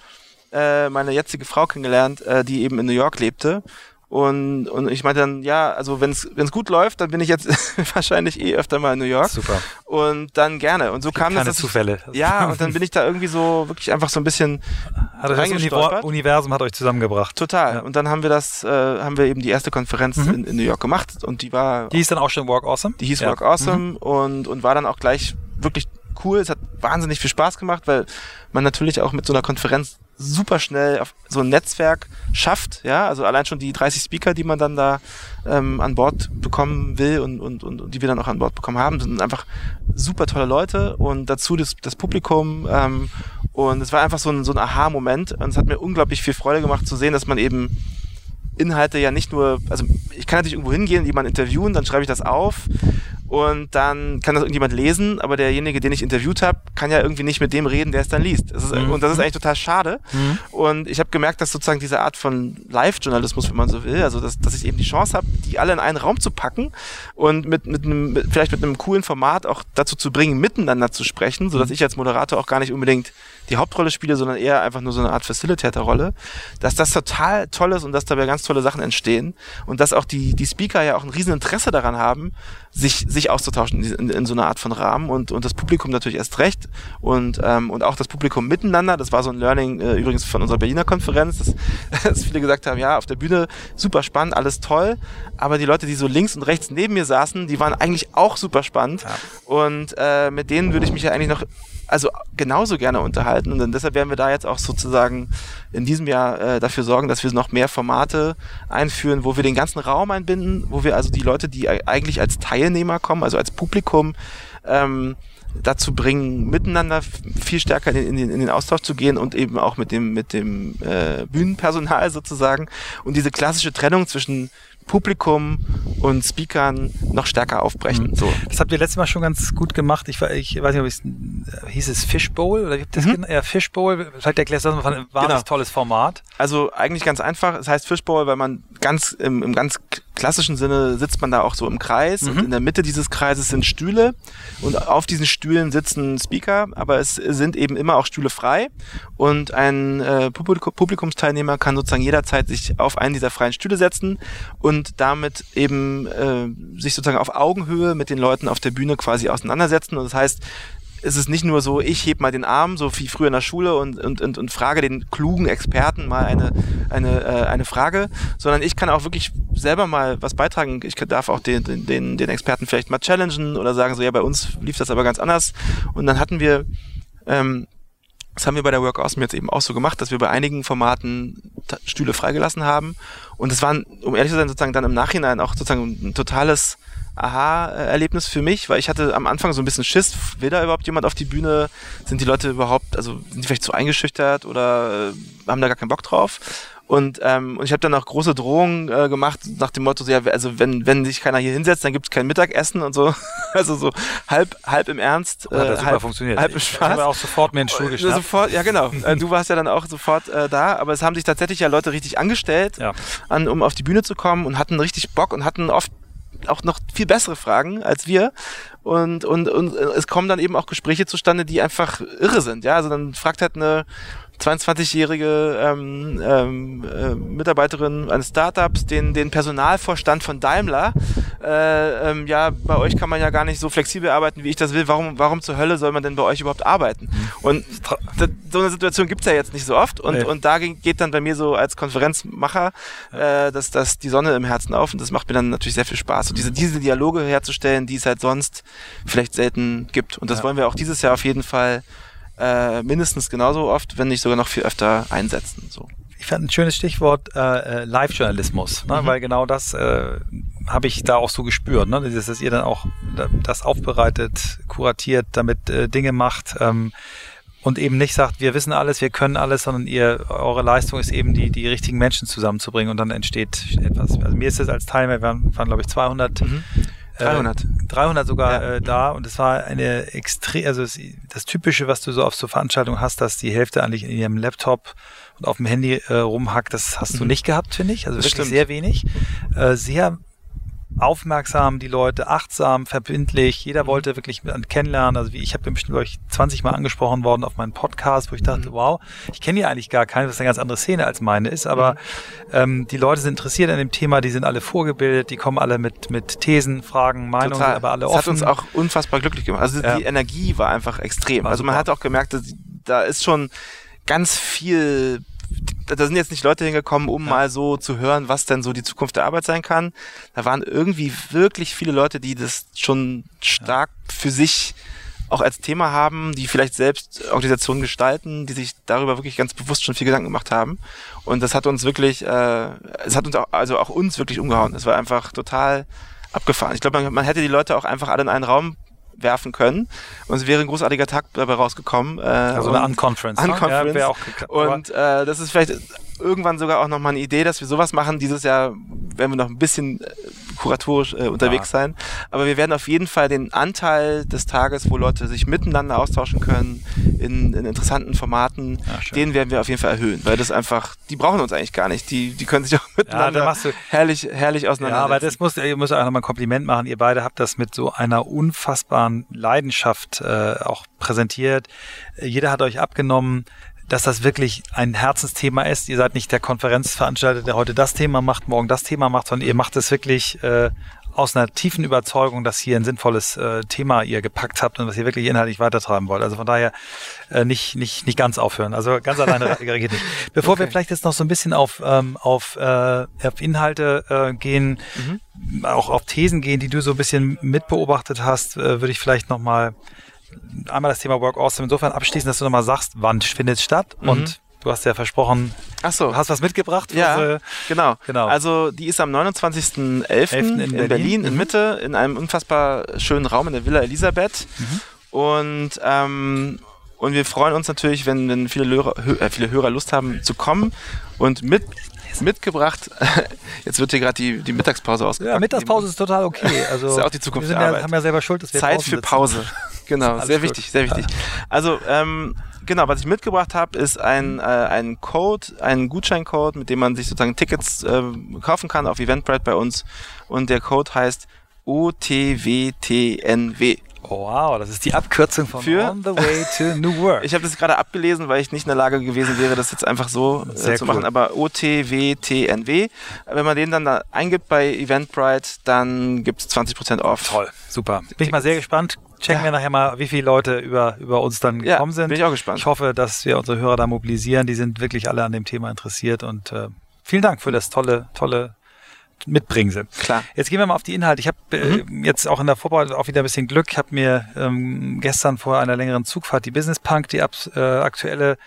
äh, meine jetzige Frau kennengelernt, äh, die eben in New York lebte und, und ich meinte dann, ja, also wenn es gut läuft, dann bin ich jetzt wahrscheinlich eh öfter mal in New York. Super. Und dann gerne. Und so kam Keine das. Zufälle. Ja, und dann bin ich da irgendwie so wirklich einfach so ein bisschen. Hat das Universum hat euch zusammengebracht. Total. Ja. Und dann haben wir das, äh, haben wir eben die erste Konferenz mhm. in, in, New York gemacht und die war. Die hieß dann auch schon Work Awesome? Die hieß ja. Work Awesome mhm. und, und war dann auch gleich wirklich cool. Es hat wahnsinnig viel Spaß gemacht, weil man natürlich auch mit so einer Konferenz super schnell so ein Netzwerk schafft, ja, also allein schon die 30 Speaker, die man dann da ähm, an Bord bekommen will und, und, und, und die wir dann auch an Bord bekommen haben, sind einfach super tolle Leute und dazu das, das Publikum ähm, und es war einfach so ein, so ein Aha-Moment und es hat mir unglaublich viel Freude gemacht zu sehen, dass man eben Inhalte ja nicht nur, also ich kann natürlich irgendwo hingehen, jemanden interviewen, dann schreibe ich das auf und dann kann das irgendjemand lesen, aber derjenige, den ich interviewt habe, kann ja irgendwie nicht mit dem reden, der es dann liest. Das ist, mhm. Und das ist eigentlich total schade. Mhm. Und ich habe gemerkt, dass sozusagen diese Art von Live-Journalismus, wenn man so will, also dass, dass ich eben die Chance habe, die alle in einen Raum zu packen und mit, mit einem, vielleicht mit einem coolen Format auch dazu zu bringen, miteinander zu sprechen, sodass mhm. ich als Moderator auch gar nicht unbedingt die Hauptrolle spiele, sondern eher einfach nur so eine Art Facilitator-Rolle, dass das total toll ist und dass dabei ganz tolle Sachen entstehen und dass auch die, die Speaker ja auch ein riesen Interesse daran haben, sich, sich auszutauschen in, in so einer Art von Rahmen und, und das Publikum natürlich erst recht und, ähm, und auch das Publikum miteinander. Das war so ein Learning äh, übrigens von unserer Berliner Konferenz, dass, dass viele gesagt haben, ja, auf der Bühne super spannend, alles toll, aber die Leute, die so links und rechts neben mir saßen, die waren eigentlich auch super spannend ja. und äh, mit denen würde ich mich ja eigentlich noch also genauso gerne unterhalten. Und deshalb werden wir da jetzt auch sozusagen in diesem Jahr äh, dafür sorgen, dass wir noch mehr Formate einführen, wo wir den ganzen Raum einbinden, wo wir also die Leute, die eigentlich als Teilnehmer kommen, also als Publikum, ähm, dazu bringen, miteinander viel stärker in den, in den Austausch zu gehen und eben auch mit dem, mit dem äh, Bühnenpersonal sozusagen. Und diese klassische Trennung zwischen Publikum und Speakern noch stärker aufbrechen. Mhm. So. Das habt ihr letztes Mal schon ganz gut gemacht. Ich, ich weiß nicht, ob es äh, hieß es Fishbowl oder ihr das mhm. genannt? Ja, Fishbowl. Vielleicht erklärst du das mal, ein wahnsinnig genau. tolles Format. Also eigentlich ganz einfach. Es heißt Fishbowl, weil man ganz im, im ganz klassischen Sinne sitzt man da auch so im Kreis mhm. und in der Mitte dieses Kreises sind Stühle und auf diesen Stühlen sitzen Speaker, aber es sind eben immer auch Stühle frei und ein äh, Publikumsteilnehmer kann sozusagen jederzeit sich auf einen dieser freien Stühle setzen und damit eben äh, sich sozusagen auf Augenhöhe mit den Leuten auf der Bühne quasi auseinandersetzen und das heißt, ist es nicht nur so, ich heb mal den Arm, so wie früher in der Schule und, und, und, und frage den klugen Experten mal eine, eine, äh, eine Frage, sondern ich kann auch wirklich selber mal was beitragen. Ich darf auch den, den, den Experten vielleicht mal challengen oder sagen so, ja, bei uns lief das aber ganz anders. Und dann hatten wir, ähm, das haben wir bei der Work Awesome jetzt eben auch so gemacht, dass wir bei einigen Formaten Stühle freigelassen haben. Und es waren, um ehrlich zu sein, sozusagen dann im Nachhinein auch sozusagen ein totales Aha-Erlebnis für mich, weil ich hatte am Anfang so ein bisschen Schiss, will da überhaupt jemand auf die Bühne? Sind die Leute überhaupt, also sind die vielleicht zu eingeschüchtert oder äh, haben da gar keinen Bock drauf? Und, ähm, und ich habe dann auch große Drohungen äh, gemacht nach dem Motto, so, ja, also wenn, wenn sich keiner hier hinsetzt, dann gibt es kein Mittagessen und so. also so halb, halb im Ernst. Äh, Hat das halb, funktioniert. Halb im Spaß. Ich auch sofort mir einen Stuhl äh, geschnappt. Sofort, ja genau. Äh, du warst ja dann auch sofort äh, da, aber es haben sich tatsächlich ja Leute richtig angestellt, ja. an, um auf die Bühne zu kommen und hatten richtig Bock und hatten oft auch noch viel bessere Fragen als wir. Und, und, und es kommen dann eben auch Gespräche zustande, die einfach irre sind. Ja, also dann fragt halt eine 22-jährige ähm, ähm, äh, Mitarbeiterin eines Startups, den, den Personalvorstand von Daimler. Äh, ähm, ja, bei euch kann man ja gar nicht so flexibel arbeiten, wie ich das will. Warum, warum zur Hölle soll man denn bei euch überhaupt arbeiten? Mhm. Und so eine Situation gibt's ja jetzt nicht so oft. Und, nee. und da geht dann bei mir so als Konferenzmacher äh, das, das die Sonne im Herzen auf. Und das macht mir dann natürlich sehr viel Spaß. Und diese, diese Dialoge herzustellen, die es halt sonst vielleicht selten gibt. Und das ja. wollen wir auch dieses Jahr auf jeden Fall äh, mindestens genauso oft, wenn nicht sogar noch viel öfter einsetzen. So. Ich fand ein schönes Stichwort äh, äh Live-Journalismus, ne? mhm. weil genau das äh, habe ich da auch so gespürt, ne? Dieses, dass ihr dann auch das aufbereitet, kuratiert, damit äh, Dinge macht. Ähm, und eben nicht sagt, wir wissen alles, wir können alles, sondern ihr, eure Leistung ist eben die, die richtigen Menschen zusammenzubringen und dann entsteht etwas. Also mir ist es als Teilnehmer, wir waren, waren glaube ich 200 mhm. 300. Äh, 300 sogar ja. äh, da und es war eine extrem, also das, das, Typische, was du so auf so Veranstaltungen hast, dass die Hälfte eigentlich in ihrem Laptop und auf dem Handy äh, rumhackt, das hast du mhm. nicht gehabt, finde ich. Also das wirklich stimmt. sehr wenig. Äh, sehr aufmerksam, die Leute achtsam, verbindlich. Jeder mhm. wollte wirklich kennenlernen. Also wie ich habe bestimmt, ich, 20 Mal angesprochen worden auf meinen Podcast, wo ich dachte, mhm. wow, ich kenne ja eigentlich gar keine, was eine ganz andere Szene als meine ist, aber mhm. ähm, die Leute sind interessiert an dem Thema, die sind alle vorgebildet, die kommen alle mit, mit Thesen, Fragen, Meinungen, Total. aber alle das offen. Das hat uns auch unfassbar glücklich gemacht. Also ja. die Energie war einfach extrem. War also man hat auch gemerkt, dass, da ist schon ganz viel da sind jetzt nicht Leute hingekommen, um ja. mal so zu hören, was denn so die Zukunft der Arbeit sein kann. Da waren irgendwie wirklich viele Leute, die das schon stark ja. für sich auch als Thema haben, die vielleicht selbst Organisationen gestalten, die sich darüber wirklich ganz bewusst schon viel Gedanken gemacht haben. Und das hat uns wirklich, äh, es hat uns auch, also auch uns wirklich umgehauen. Es war einfach total abgefahren. Ich glaube, man, man hätte die Leute auch einfach alle in einen Raum werfen können. Und es wäre ein großartiger Tag dabei rausgekommen. Äh, also eine Unconference. Ne? Unconference. Ja, auch und äh, das ist vielleicht irgendwann sogar auch nochmal eine Idee, dass wir sowas machen. Dieses Jahr werden wir noch ein bisschen äh, kuratorisch äh, unterwegs ja. sein. Aber wir werden auf jeden Fall den Anteil des Tages, wo Leute sich miteinander austauschen können, in, in interessanten Formaten, ja, den werden wir auf jeden Fall erhöhen, weil das einfach, die brauchen uns eigentlich gar nicht. Die, die können sich auch miteinander ja, herrlich, herrlich auseinander. Ja, aber das muss, ich muss auch nochmal ein Kompliment machen. Ihr beide habt das mit so einer unfassbaren Leidenschaft äh, auch präsentiert. Jeder hat euch abgenommen, dass das wirklich ein Herzensthema ist. Ihr seid nicht der Konferenzveranstalter, der heute das Thema macht, morgen das Thema macht, sondern ihr macht es wirklich äh, aus einer tiefen Überzeugung, dass hier ein sinnvolles äh, Thema ihr gepackt habt und was ihr wirklich inhaltlich weitertreiben wollt. Also von daher äh, nicht, nicht, nicht ganz aufhören. Also ganz alleine geht nicht. Bevor okay. wir vielleicht jetzt noch so ein bisschen auf, ähm, auf, äh, auf Inhalte äh, gehen, mhm. auch auf Thesen gehen, die du so ein bisschen mitbeobachtet hast, äh, würde ich vielleicht nochmal einmal das Thema Work Awesome insofern abschließen, dass du nochmal sagst, wann findet es statt mhm. und Du hast ja versprochen, Ach so. hast was mitgebracht. Ja, äh, genau. genau. Also die ist am 29.11. in, in Berlin, Berlin in mhm. Mitte, in einem unfassbar schönen Raum in der Villa Elisabeth. Mhm. Und, ähm, und wir freuen uns natürlich, wenn, wenn viele, Hörer, äh, viele Hörer Lust haben zu kommen und mit mitgebracht. Jetzt wird hier gerade die, die Mittagspause ausgepackt. Ja, Mittagspause ist total okay. Also, ist ja auch die Zukunft wir sind ja, haben ja selber Schuld, dass wir Zeit für Pause. Genau, sehr wichtig, sehr wichtig. Also ähm, genau, was ich mitgebracht habe, ist ein, äh, ein Code, ein Gutscheincode, mit dem man sich sozusagen Tickets äh, kaufen kann auf Eventbrite bei uns. Und der Code heißt OTWTNW. Wow, das ist die Abkürzung von Für? On the Way to New Work. ich habe das gerade abgelesen, weil ich nicht in der Lage gewesen wäre, das jetzt einfach so äh, zu cool. machen. Aber OTWTNW, wenn man den dann da eingibt bei Eventbrite, dann gibt es 20% off. Toll, super. Bin ich mal sehr gespannt. Checken ja. wir nachher mal, wie viele Leute über, über uns dann gekommen ja, sind. Bin ich auch gespannt. Ich hoffe, dass wir unsere Hörer da mobilisieren. Die sind wirklich alle an dem Thema interessiert und äh, vielen Dank für das tolle, tolle Mitbringsel. Klar. Jetzt gehen wir mal auf die Inhalte. Ich habe äh, mhm. jetzt auch in der Vorbereitung auch wieder ein bisschen Glück. Ich habe mir ähm, gestern vor einer längeren Zugfahrt die Business Punk, die äh, aktuelle,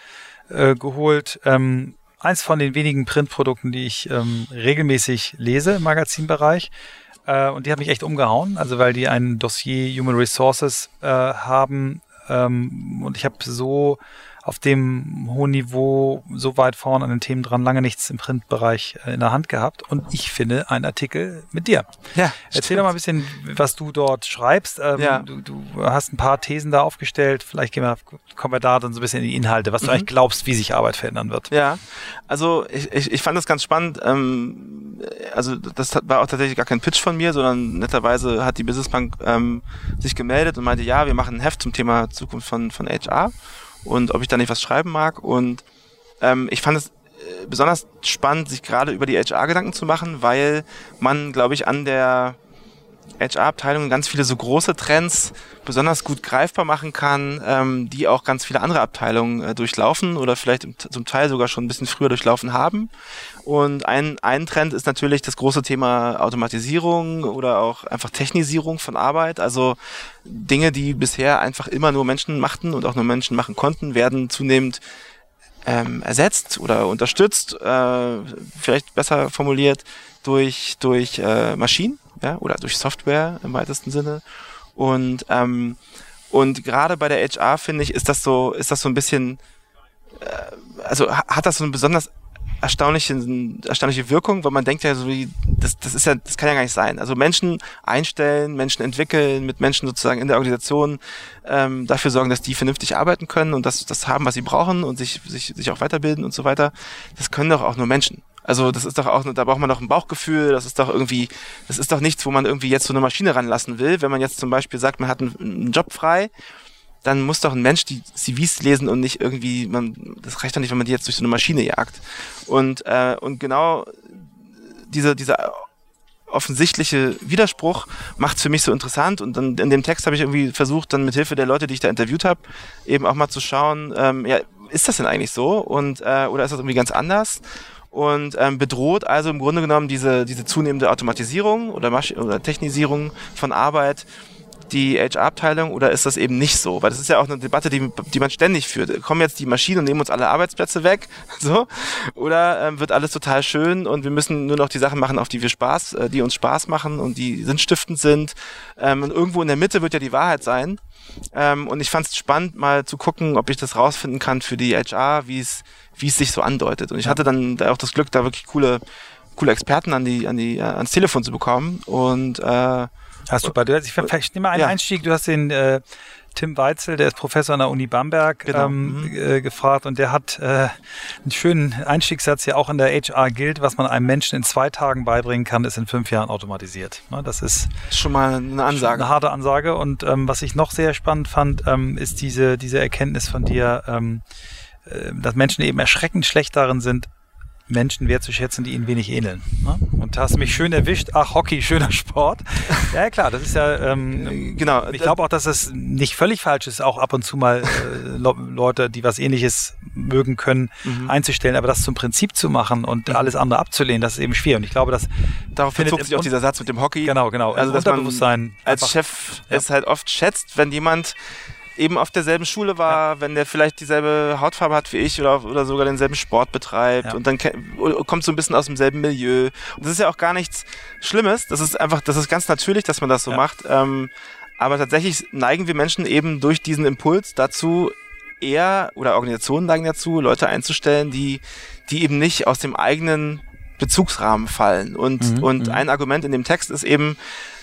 äh, geholt. Ähm, eins von den wenigen Printprodukten, die ich ähm, regelmäßig lese im Magazinbereich. Äh, und die hat mich echt umgehauen, also weil die ein Dossier Human Resources äh, haben. Ähm, und ich habe so auf dem hohen Niveau so weit vorn an den Themen dran lange nichts im Printbereich äh, in der Hand gehabt. Und ich finde einen Artikel mit dir. Ja, Erzähl stimmt. doch mal ein bisschen, was du dort schreibst. Ähm, ja. du, du hast ein paar Thesen da aufgestellt. Vielleicht gehen wir, kommen wir da dann so ein bisschen in die Inhalte, was du mhm. eigentlich glaubst, wie sich Arbeit verändern wird. Ja, also ich, ich, ich fand das ganz spannend. Ähm, also das war auch tatsächlich gar kein Pitch von mir, sondern netterweise hat die Businessbank ähm, sich gemeldet und meinte, ja, wir machen ein Heft zum Thema Zukunft von, von HR und ob ich da nicht was schreiben mag. Und ähm, ich fand es äh, besonders spannend, sich gerade über die HR Gedanken zu machen, weil man, glaube ich, an der HR-Abteilung ganz viele so große Trends besonders gut greifbar machen kann, ähm, die auch ganz viele andere Abteilungen äh, durchlaufen oder vielleicht zum Teil sogar schon ein bisschen früher durchlaufen haben. Und ein, ein Trend ist natürlich das große Thema Automatisierung oder auch einfach Technisierung von Arbeit. Also Dinge, die bisher einfach immer nur Menschen machten und auch nur Menschen machen konnten, werden zunehmend ähm, ersetzt oder unterstützt, äh, vielleicht besser formuliert, durch, durch äh, Maschinen ja, oder durch Software im weitesten Sinne. Und, ähm, und gerade bei der HR, finde ich, ist das so, ist das so ein bisschen, äh, also hat das so eine besonders erstaunliche, erstaunliche Wirkung, weil man denkt ja so wie, das, das ist ja, das kann ja gar nicht sein. Also Menschen einstellen, Menschen entwickeln, mit Menschen sozusagen in der Organisation ähm, dafür sorgen, dass die vernünftig arbeiten können und das, das haben, was sie brauchen und sich, sich, sich auch weiterbilden und so weiter. Das können doch auch nur Menschen. Also das ist doch auch, da braucht man doch ein Bauchgefühl, das ist doch irgendwie, das ist doch nichts, wo man irgendwie jetzt so eine Maschine ranlassen will. Wenn man jetzt zum Beispiel sagt, man hat einen, Job frei, dann muss doch ein Mensch die CVs lesen und nicht irgendwie, man, das reicht doch nicht, wenn man die jetzt durch so eine Maschine jagt. Und, äh, und genau diese, dieser offensichtliche Widerspruch macht es für mich so interessant und dann in dem Text habe ich irgendwie versucht, dann mit Hilfe der Leute, die ich da interviewt habe, eben auch mal zu schauen, ähm, ja, ist das denn eigentlich so und äh, oder ist das irgendwie ganz anders? Und ähm, bedroht also im Grunde genommen diese, diese zunehmende Automatisierung oder, Masch oder Technisierung von Arbeit die HR-Abteilung oder ist das eben nicht so? Weil das ist ja auch eine Debatte, die, die man ständig führt. Kommen jetzt die Maschinen und nehmen uns alle Arbeitsplätze weg? So? Oder ähm, wird alles total schön und wir müssen nur noch die Sachen machen, auf die wir Spaß, äh, die uns Spaß machen und die sinnstiftend sind. Ähm, und irgendwo in der Mitte wird ja die Wahrheit sein. Ähm, und ich fand es spannend, mal zu gucken, ob ich das rausfinden kann für die HR, wie es wie es sich so andeutet. Und ich hatte dann auch das Glück, da wirklich coole coole Experten an die, an die, äh, ans Telefon zu bekommen. Und äh, Hast du bei ich, ich nehme mal einen Ja. Einstieg, du hast den äh, Tim Weitzel, der ist Professor an der Uni Bamberg, Genau. ähm, Mhm. äh, gefragt und der hat äh, einen schönen Einstiegssatz ja auch in der HR gilt, was man einem Menschen in zwei Tagen beibringen kann, ist in fünf Jahren automatisiert. Ne, das ist schon mal eine Ansage. eine harte Ansage. Und ähm, was ich noch sehr spannend fand, ähm, ist diese, diese Erkenntnis von dir, ähm, äh, dass Menschen eben erschreckend schlecht darin sind, Menschen wertzuschätzen, die ihnen wenig ähneln. Ne? Und hast mich schön erwischt. Ach, Hockey, schöner Sport. Ja, klar, das ist ja, ähm, Genau. ich glaube auch, dass es nicht völlig falsch ist, auch ab und zu mal äh, Le- Leute, die was ähnliches mögen können, Mhm. einzustellen, aber das zum Prinzip zu machen und alles andere abzulehnen, das ist eben schwer. Und ich glaube, dass Darauf bezog sich auch dieser Satz mit dem Hockey. genau, genau, Also, dass man als Chef Ja. es halt oft schätzt, wenn jemand eben auf derselben Schule war, wenn der vielleicht dieselbe Hautfarbe hat wie ich oder, oder sogar denselben Sport betreibt Ja. und dann kommt so ein bisschen aus demselben Milieu. Und das ist ja auch gar nichts Schlimmes. Das ist einfach, das ist ganz natürlich, dass man das so Ja. macht. Ähm, aber tatsächlich neigen wir Menschen eben durch diesen Impuls dazu, eher oder Organisationen neigen dazu, Leute einzustellen, die, die eben nicht aus dem eigenen Bezugsrahmen fallen. Und, Mhm, und mhm. ein Argument in dem Text ist eben,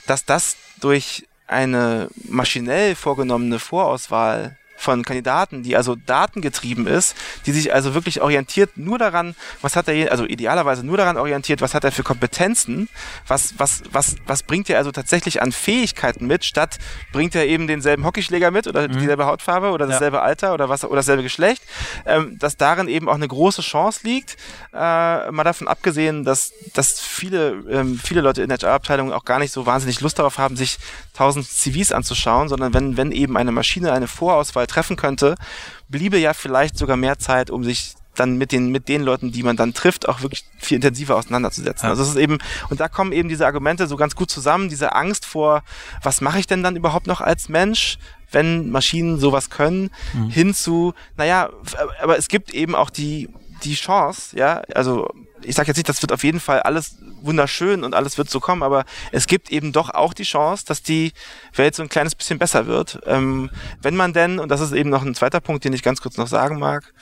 dass das durch eine maschinell vorgenommene Vorauswahl von Kandidaten, die also datengetrieben ist, die sich also wirklich orientiert nur daran, was hat er, also idealerweise nur daran orientiert, was hat er für Kompetenzen, was, was, was, was bringt er also tatsächlich an Fähigkeiten mit, statt bringt er eben denselben Hockeyschläger mit oder dieselbe Hautfarbe oder Ja. dasselbe Alter oder was oder dasselbe Geschlecht, ähm, dass darin eben auch eine große Chance liegt, äh, mal davon abgesehen, dass, dass viele, ähm, viele Leute in HR-Abteilungen auch gar nicht so wahnsinnig Lust darauf haben, sich tausend CVs anzuschauen, sondern wenn, wenn eben eine Maschine eine Vorauswahl treffen könnte, bliebe ja vielleicht sogar mehr Zeit, um sich dann mit den, mit den Leuten, die man dann trifft, auch wirklich viel intensiver auseinanderzusetzen. Ja. Also es ist eben, und da kommen eben diese Argumente so ganz gut zusammen, diese Angst vor, was mache ich denn dann überhaupt noch als Mensch? wenn Maschinen sowas können, Mhm. hin zu, naja, aber es gibt eben auch die, die Chance, ja, also ich sage jetzt nicht, das wird auf jeden Fall alles wunderschön und alles wird so kommen, aber es gibt eben doch auch die Chance, dass die Welt so ein kleines bisschen besser wird. Ähm, wenn man denn, und das ist eben noch ein zweiter Punkt, den ich ganz kurz noch sagen mag,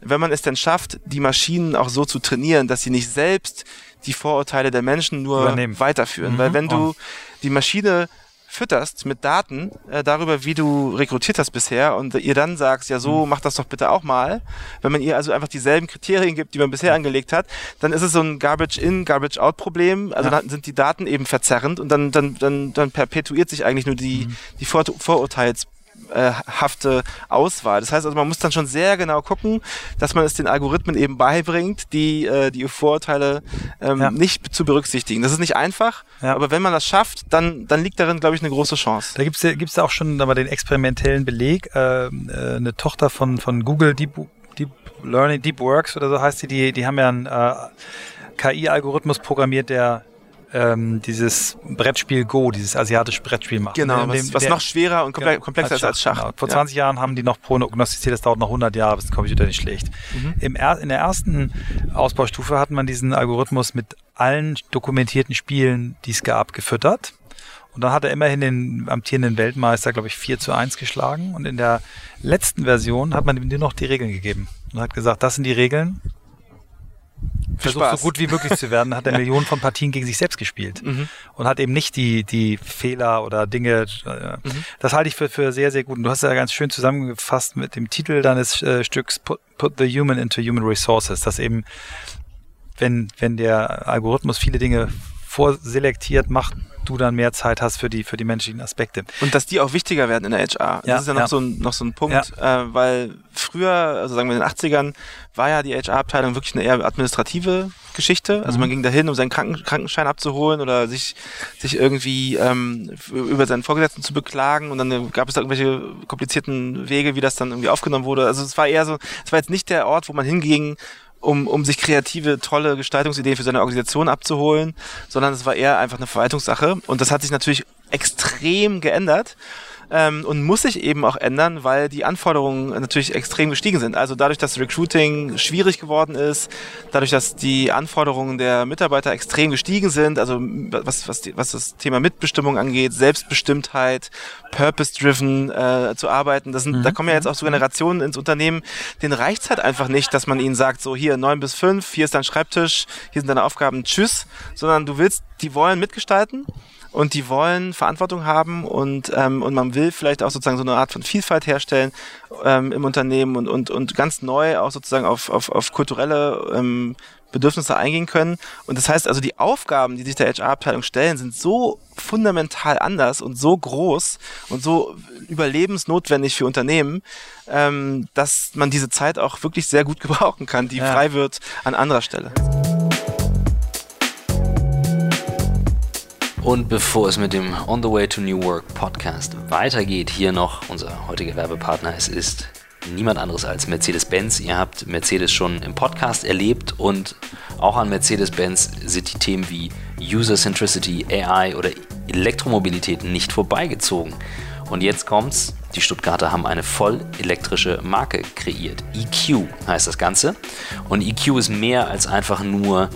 wenn man es denn schafft, die Maschinen auch so zu trainieren, dass sie nicht selbst die Vorurteile der Menschen nur Übernehmen. weiterführen. Mhm. Weil wenn du Und- die Maschine fütterst mit Daten äh, darüber, wie du rekrutiert hast bisher und ihr dann sagst, ja Mhm. so, mach das doch bitte auch mal, wenn man ihr also einfach dieselben Kriterien gibt, die man bisher angelegt hat, dann ist es so ein Garbage-in, Garbage-out-Problem, also Ja. dann sind die Daten eben verzerrend und dann, dann, dann, dann perpetuiert sich eigentlich nur die, Mhm. die Vor Vorurteils äh, hafte Auswahl. Das heißt also, man muss dann schon sehr genau gucken, dass man es den Algorithmen eben beibringt, die äh, die Vorurteile ähm, Ja. nicht zu berücksichtigen. Das ist nicht einfach, Ja. aber wenn man das schafft, dann dann liegt darin, glaube ich, eine große Chance. Da gibt's ja, gibt's auch schon aber den experimentellen Beleg. Äh, äh, eine Tochter von, von Google, Deep, Deep Learning, Deep Works oder so heißt sie, die, die haben ja einen äh, KI-Algorithmus programmiert, der ähm, dieses Brettspiel Go, dieses asiatische Brettspiel macht. Genau, was, dem- was noch schwerer und komple komplexer ist als Schach. Genau. Vor Ja. 20 Jahren haben die noch prognostiziert, das dauert noch 100 Jahre, bis der Computer nicht schlägt. Mhm. Im er in der ersten Ausbaustufe hat man diesen Algorithmus mit allen dokumentierten Spielen, die es gab, gefüttert. Und dann hat er immerhin den amtierenden Weltmeister, glaube ich, 4 zu 1 geschlagen. Und in der letzten Version hat man ihm nur noch die Regeln gegeben. Und hat gesagt, das sind die Regeln. Versuch so Spaß. gut wie möglich zu werden, hat er Millionen von Partien gegen sich selbst gespielt Mhm. und hat eben nicht die, die Fehler oder Dinge. Äh, Das halte ich für, für sehr, sehr gut. Und du hast ja ganz schön zusammengefasst mit dem Titel deines äh, Stücks Put, Put the Human into Human Resources, dass eben, wenn, wenn der Algorithmus viele Dinge vorselektiert, macht du dann mehr Zeit hast für die, für die menschlichen Aspekte. Und dass die auch wichtiger werden in der HR. Das Ja, ist ja noch, ja. So, ein, noch so ein Punkt, äh, weil früher, also sagen wir in den 80ern, war ja die HR-Abteilung wirklich eine eher administrative Geschichte. Also Mhm. man ging dahin, um seinen Kranken Krankenschein abzuholen oder sich, sich irgendwie ähm, über seinen Vorgesetzten zu beklagen und dann gab es da irgendwelche komplizierten Wege, wie das dann irgendwie aufgenommen wurde. Also es war eher so, es war jetzt nicht der Ort, wo man hinging, um, um sich kreative, tolle Gestaltungsideen für seine Organisation abzuholen, sondern es war eher einfach eine Verwaltungssache. Und das hat sich natürlich extrem geändert. Ähm, und muss sich eben auch ändern, weil die Anforderungen natürlich extrem gestiegen sind. Also dadurch, dass Recruiting schwierig geworden ist, dadurch, dass die Anforderungen der Mitarbeiter extrem gestiegen sind, also was, was, was das Thema Mitbestimmung angeht, Selbstbestimmtheit, purpose-driven äh, zu arbeiten, das sind, mhm. da kommen ja jetzt auch so Generationen ins Unternehmen, denen reicht's halt einfach nicht, dass man ihnen sagt, so hier neun bis fünf, hier ist dein Schreibtisch, hier sind deine Aufgaben, tschüss, sondern du willst, die wollen mitgestalten und die wollen Verantwortung haben und, ähm, und man will vielleicht auch sozusagen so eine Art von Vielfalt herstellen ähm, im Unternehmen und, und, und ganz neu auch sozusagen auf, auf, auf kulturelle ähm, Bedürfnisse eingehen können. Und das heißt also, die Aufgaben, die sich der HR-Abteilung stellen, sind so fundamental anders und so groß und so überlebensnotwendig für Unternehmen, ähm, dass man diese Zeit auch wirklich sehr gut gebrauchen kann, die ja. frei wird an anderer Stelle. Und bevor es mit dem On the Way to New Work Podcast weitergeht, hier noch unser heutiger Werbepartner. Es ist niemand anderes als Mercedes-Benz. Ihr habt Mercedes schon im Podcast erlebt und auch an Mercedes-Benz sind die Themen wie User Centricity, AI oder Elektromobilität nicht vorbeigezogen. Und jetzt kommt's. Die Stuttgarter haben eine voll elektrische Marke kreiert. EQ heißt das Ganze. Und EQ ist mehr als einfach nur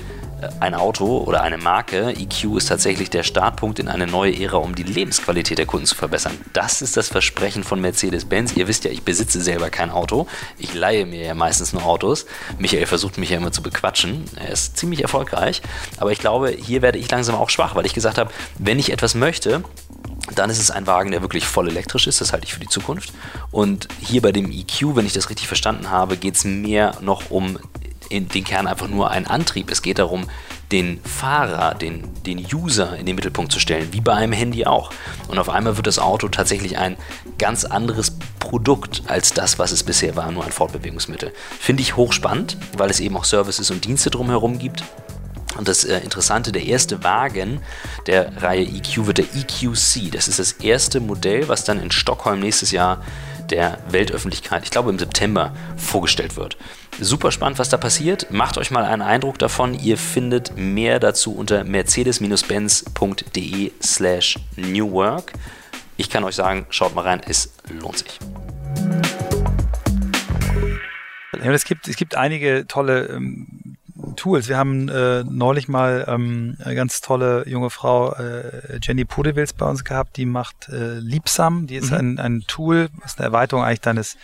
ein Auto oder eine Marke, EQ ist tatsächlich der Startpunkt in eine neue Ära, um die Lebensqualität der Kunden zu verbessern. Das ist das Versprechen von Mercedes-Benz. Ihr wisst ja, ich besitze selber kein Auto. Ich leihe mir ja meistens nur Autos. Michael versucht mich ja immer zu bequatschen. Er ist ziemlich erfolgreich. Aber ich glaube, hier werde ich langsam auch schwach, weil ich gesagt habe, wenn ich etwas möchte, dann ist es ein Wagen, der wirklich voll elektrisch ist. Das halte ich für die Zukunft. Und hier bei dem EQ, wenn ich das richtig verstanden habe, geht es mehr noch um in den Kern einfach nur ein Antrieb. Es geht darum, den Fahrer, den, den User in den Mittelpunkt zu stellen, wie bei einem Handy auch. Und auf einmal wird das Auto tatsächlich ein ganz anderes Produkt als das, was es bisher war, nur ein Fortbewegungsmittel. Finde ich hochspannend, weil es eben auch Services und Dienste drumherum gibt. Und das äh, Interessante, der erste Wagen der Reihe EQ wird der EQC. Das ist das erste Modell, was dann in Stockholm nächstes Jahr der Weltöffentlichkeit, ich glaube im September, vorgestellt wird. Super spannend, was da passiert. Macht euch mal einen Eindruck davon. Ihr findet mehr dazu unter mercedes-benz.de slash newwork. Ich kann euch sagen, schaut mal rein, es lohnt sich. Es, gibt, es gibt einige tolle ähm, Tools. Wir haben äh, neulich mal ähm, eine ganz tolle junge Frau, äh, Jenny Podewils, bei uns gehabt, die macht äh, Liebsam. Die ist mhm. ein, ein Tool, was eine Erweiterung eigentlich deines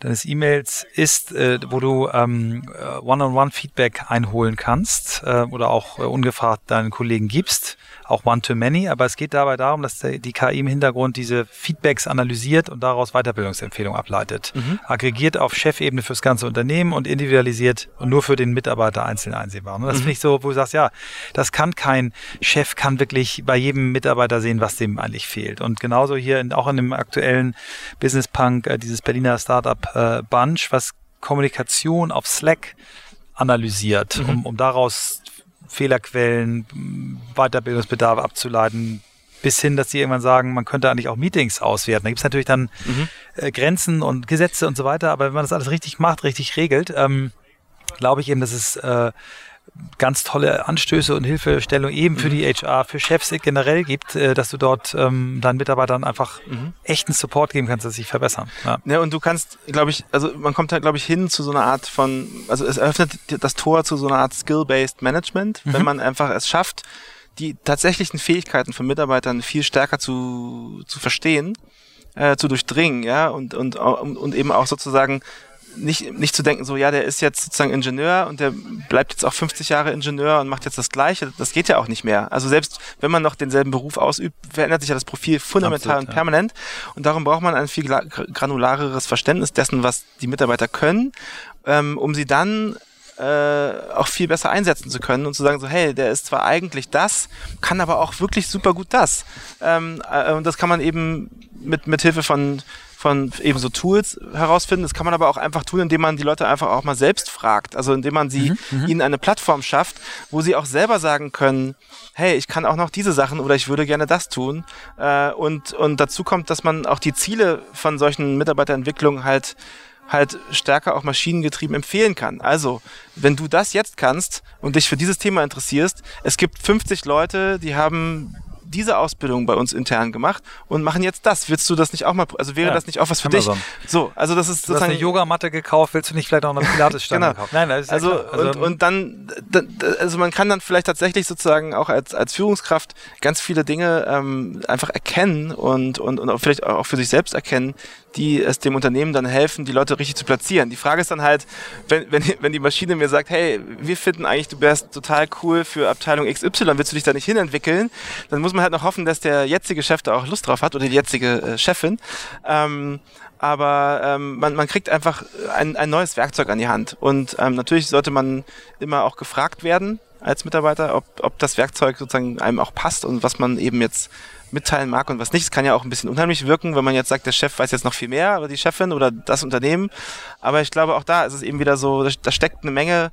deines E-Mails ist, äh, wo du ähm, äh, One-on-One-Feedback einholen kannst äh, oder auch äh, ungefragt deinen Kollegen gibst auch One-to-Many, aber es geht dabei darum, dass die KI im Hintergrund diese Feedbacks analysiert und daraus Weiterbildungsempfehlungen ableitet. Mhm. Aggregiert auf Chefebene fürs ganze Unternehmen und individualisiert und nur für den Mitarbeiter einzeln einsehbar. Und das mhm. finde ich so, wo du sagst, ja, das kann kein Chef, kann wirklich bei jedem Mitarbeiter sehen, was dem eigentlich fehlt. Und genauso hier in, auch in dem aktuellen Business Punk, äh, dieses Berliner Startup äh, Bunch, was Kommunikation auf Slack analysiert, mhm. um, um daraus Fehlerquellen, Weiterbildungsbedarf abzuleiten, bis hin, dass sie irgendwann sagen, man könnte eigentlich auch Meetings auswerten. Da gibt es natürlich dann mhm. äh, Grenzen und Gesetze und so weiter, aber wenn man das alles richtig macht, richtig regelt, ähm, glaube ich eben, dass es äh, ganz tolle Anstöße und Hilfestellung eben für mhm. die HR, für Chefs generell gibt, äh, dass du dort ähm, deinen Mitarbeitern einfach mhm. echten Support geben kannst, dass sie sich verbessern. Ja. ja, und du kannst, glaube ich, also man kommt da, glaube ich, hin zu so einer Art von, also es eröffnet das Tor zu so einer Art Skill-Based Management, mhm. wenn man einfach es schafft, die tatsächlichen Fähigkeiten von Mitarbeitern viel stärker zu, zu verstehen, äh, zu durchdringen, ja, und, und, und eben auch sozusagen nicht, nicht zu denken, so, ja, der ist jetzt sozusagen Ingenieur und der bleibt jetzt auch 50 Jahre Ingenieur und macht jetzt das Gleiche. Das geht ja auch nicht mehr. Also selbst wenn man noch denselben Beruf ausübt, verändert sich ja das Profil fundamental Absolut, und permanent. Ja. Und darum braucht man ein viel granulareres Verständnis dessen, was die Mitarbeiter können, ähm, um sie dann äh, auch viel besser einsetzen zu können und zu sagen so, hey, der ist zwar eigentlich das, kann aber auch wirklich super gut das. Ähm, äh, und das kann man eben mit, mit Hilfe von von eben so Tools herausfinden. Das kann man aber auch einfach tun, indem man die Leute einfach auch mal selbst fragt. Also indem man sie, mhm, mhm, ihnen eine Plattform schafft, wo sie auch selber sagen können, hey, ich kann auch noch diese Sachen oder ich würde gerne das tun. Äh, und, und dazu kommt, dass man auch die Ziele von solchen Mitarbeiterentwicklungen halt halt stärker auch maschinengetrieben empfehlen kann. Also, wenn du das jetzt kannst und dich für dieses Thema interessierst, es gibt 50 Leute, die haben diese Ausbildung bei uns intern gemacht und machen jetzt das. Willst du das nicht auch mal, also wäre ja, das nicht auch was für Amazon. dich? So, also das ist du sozusagen. Hast eine Yogamatte gekauft, willst du nicht vielleicht auch eine Pilatesstange genau. kaufen? Nein, das ist also, also und, und dann, also man kann dann vielleicht tatsächlich sozusagen auch als, als Führungskraft ganz viele Dinge ähm, einfach erkennen und, und, und auch vielleicht auch für sich selbst erkennen, die es dem Unternehmen dann helfen, die Leute richtig zu platzieren. Die Frage ist dann halt, wenn, wenn, wenn die Maschine mir sagt, hey, wir finden eigentlich, du wärst total cool für Abteilung XY, willst du dich da nicht hinentwickeln? Dann muss man halt noch hoffen, dass der jetzige Chef da auch Lust drauf hat oder die jetzige äh, Chefin. Ähm, aber ähm, man, man kriegt einfach ein, ein neues Werkzeug an die Hand. Und ähm, natürlich sollte man immer auch gefragt werden als Mitarbeiter, ob, ob das Werkzeug sozusagen einem auch passt und was man eben jetzt mitteilen mag und was nicht. Es kann ja auch ein bisschen unheimlich wirken, wenn man jetzt sagt, der Chef weiß jetzt noch viel mehr oder die Chefin oder das Unternehmen. Aber ich glaube, auch da ist es eben wieder so, da steckt eine Menge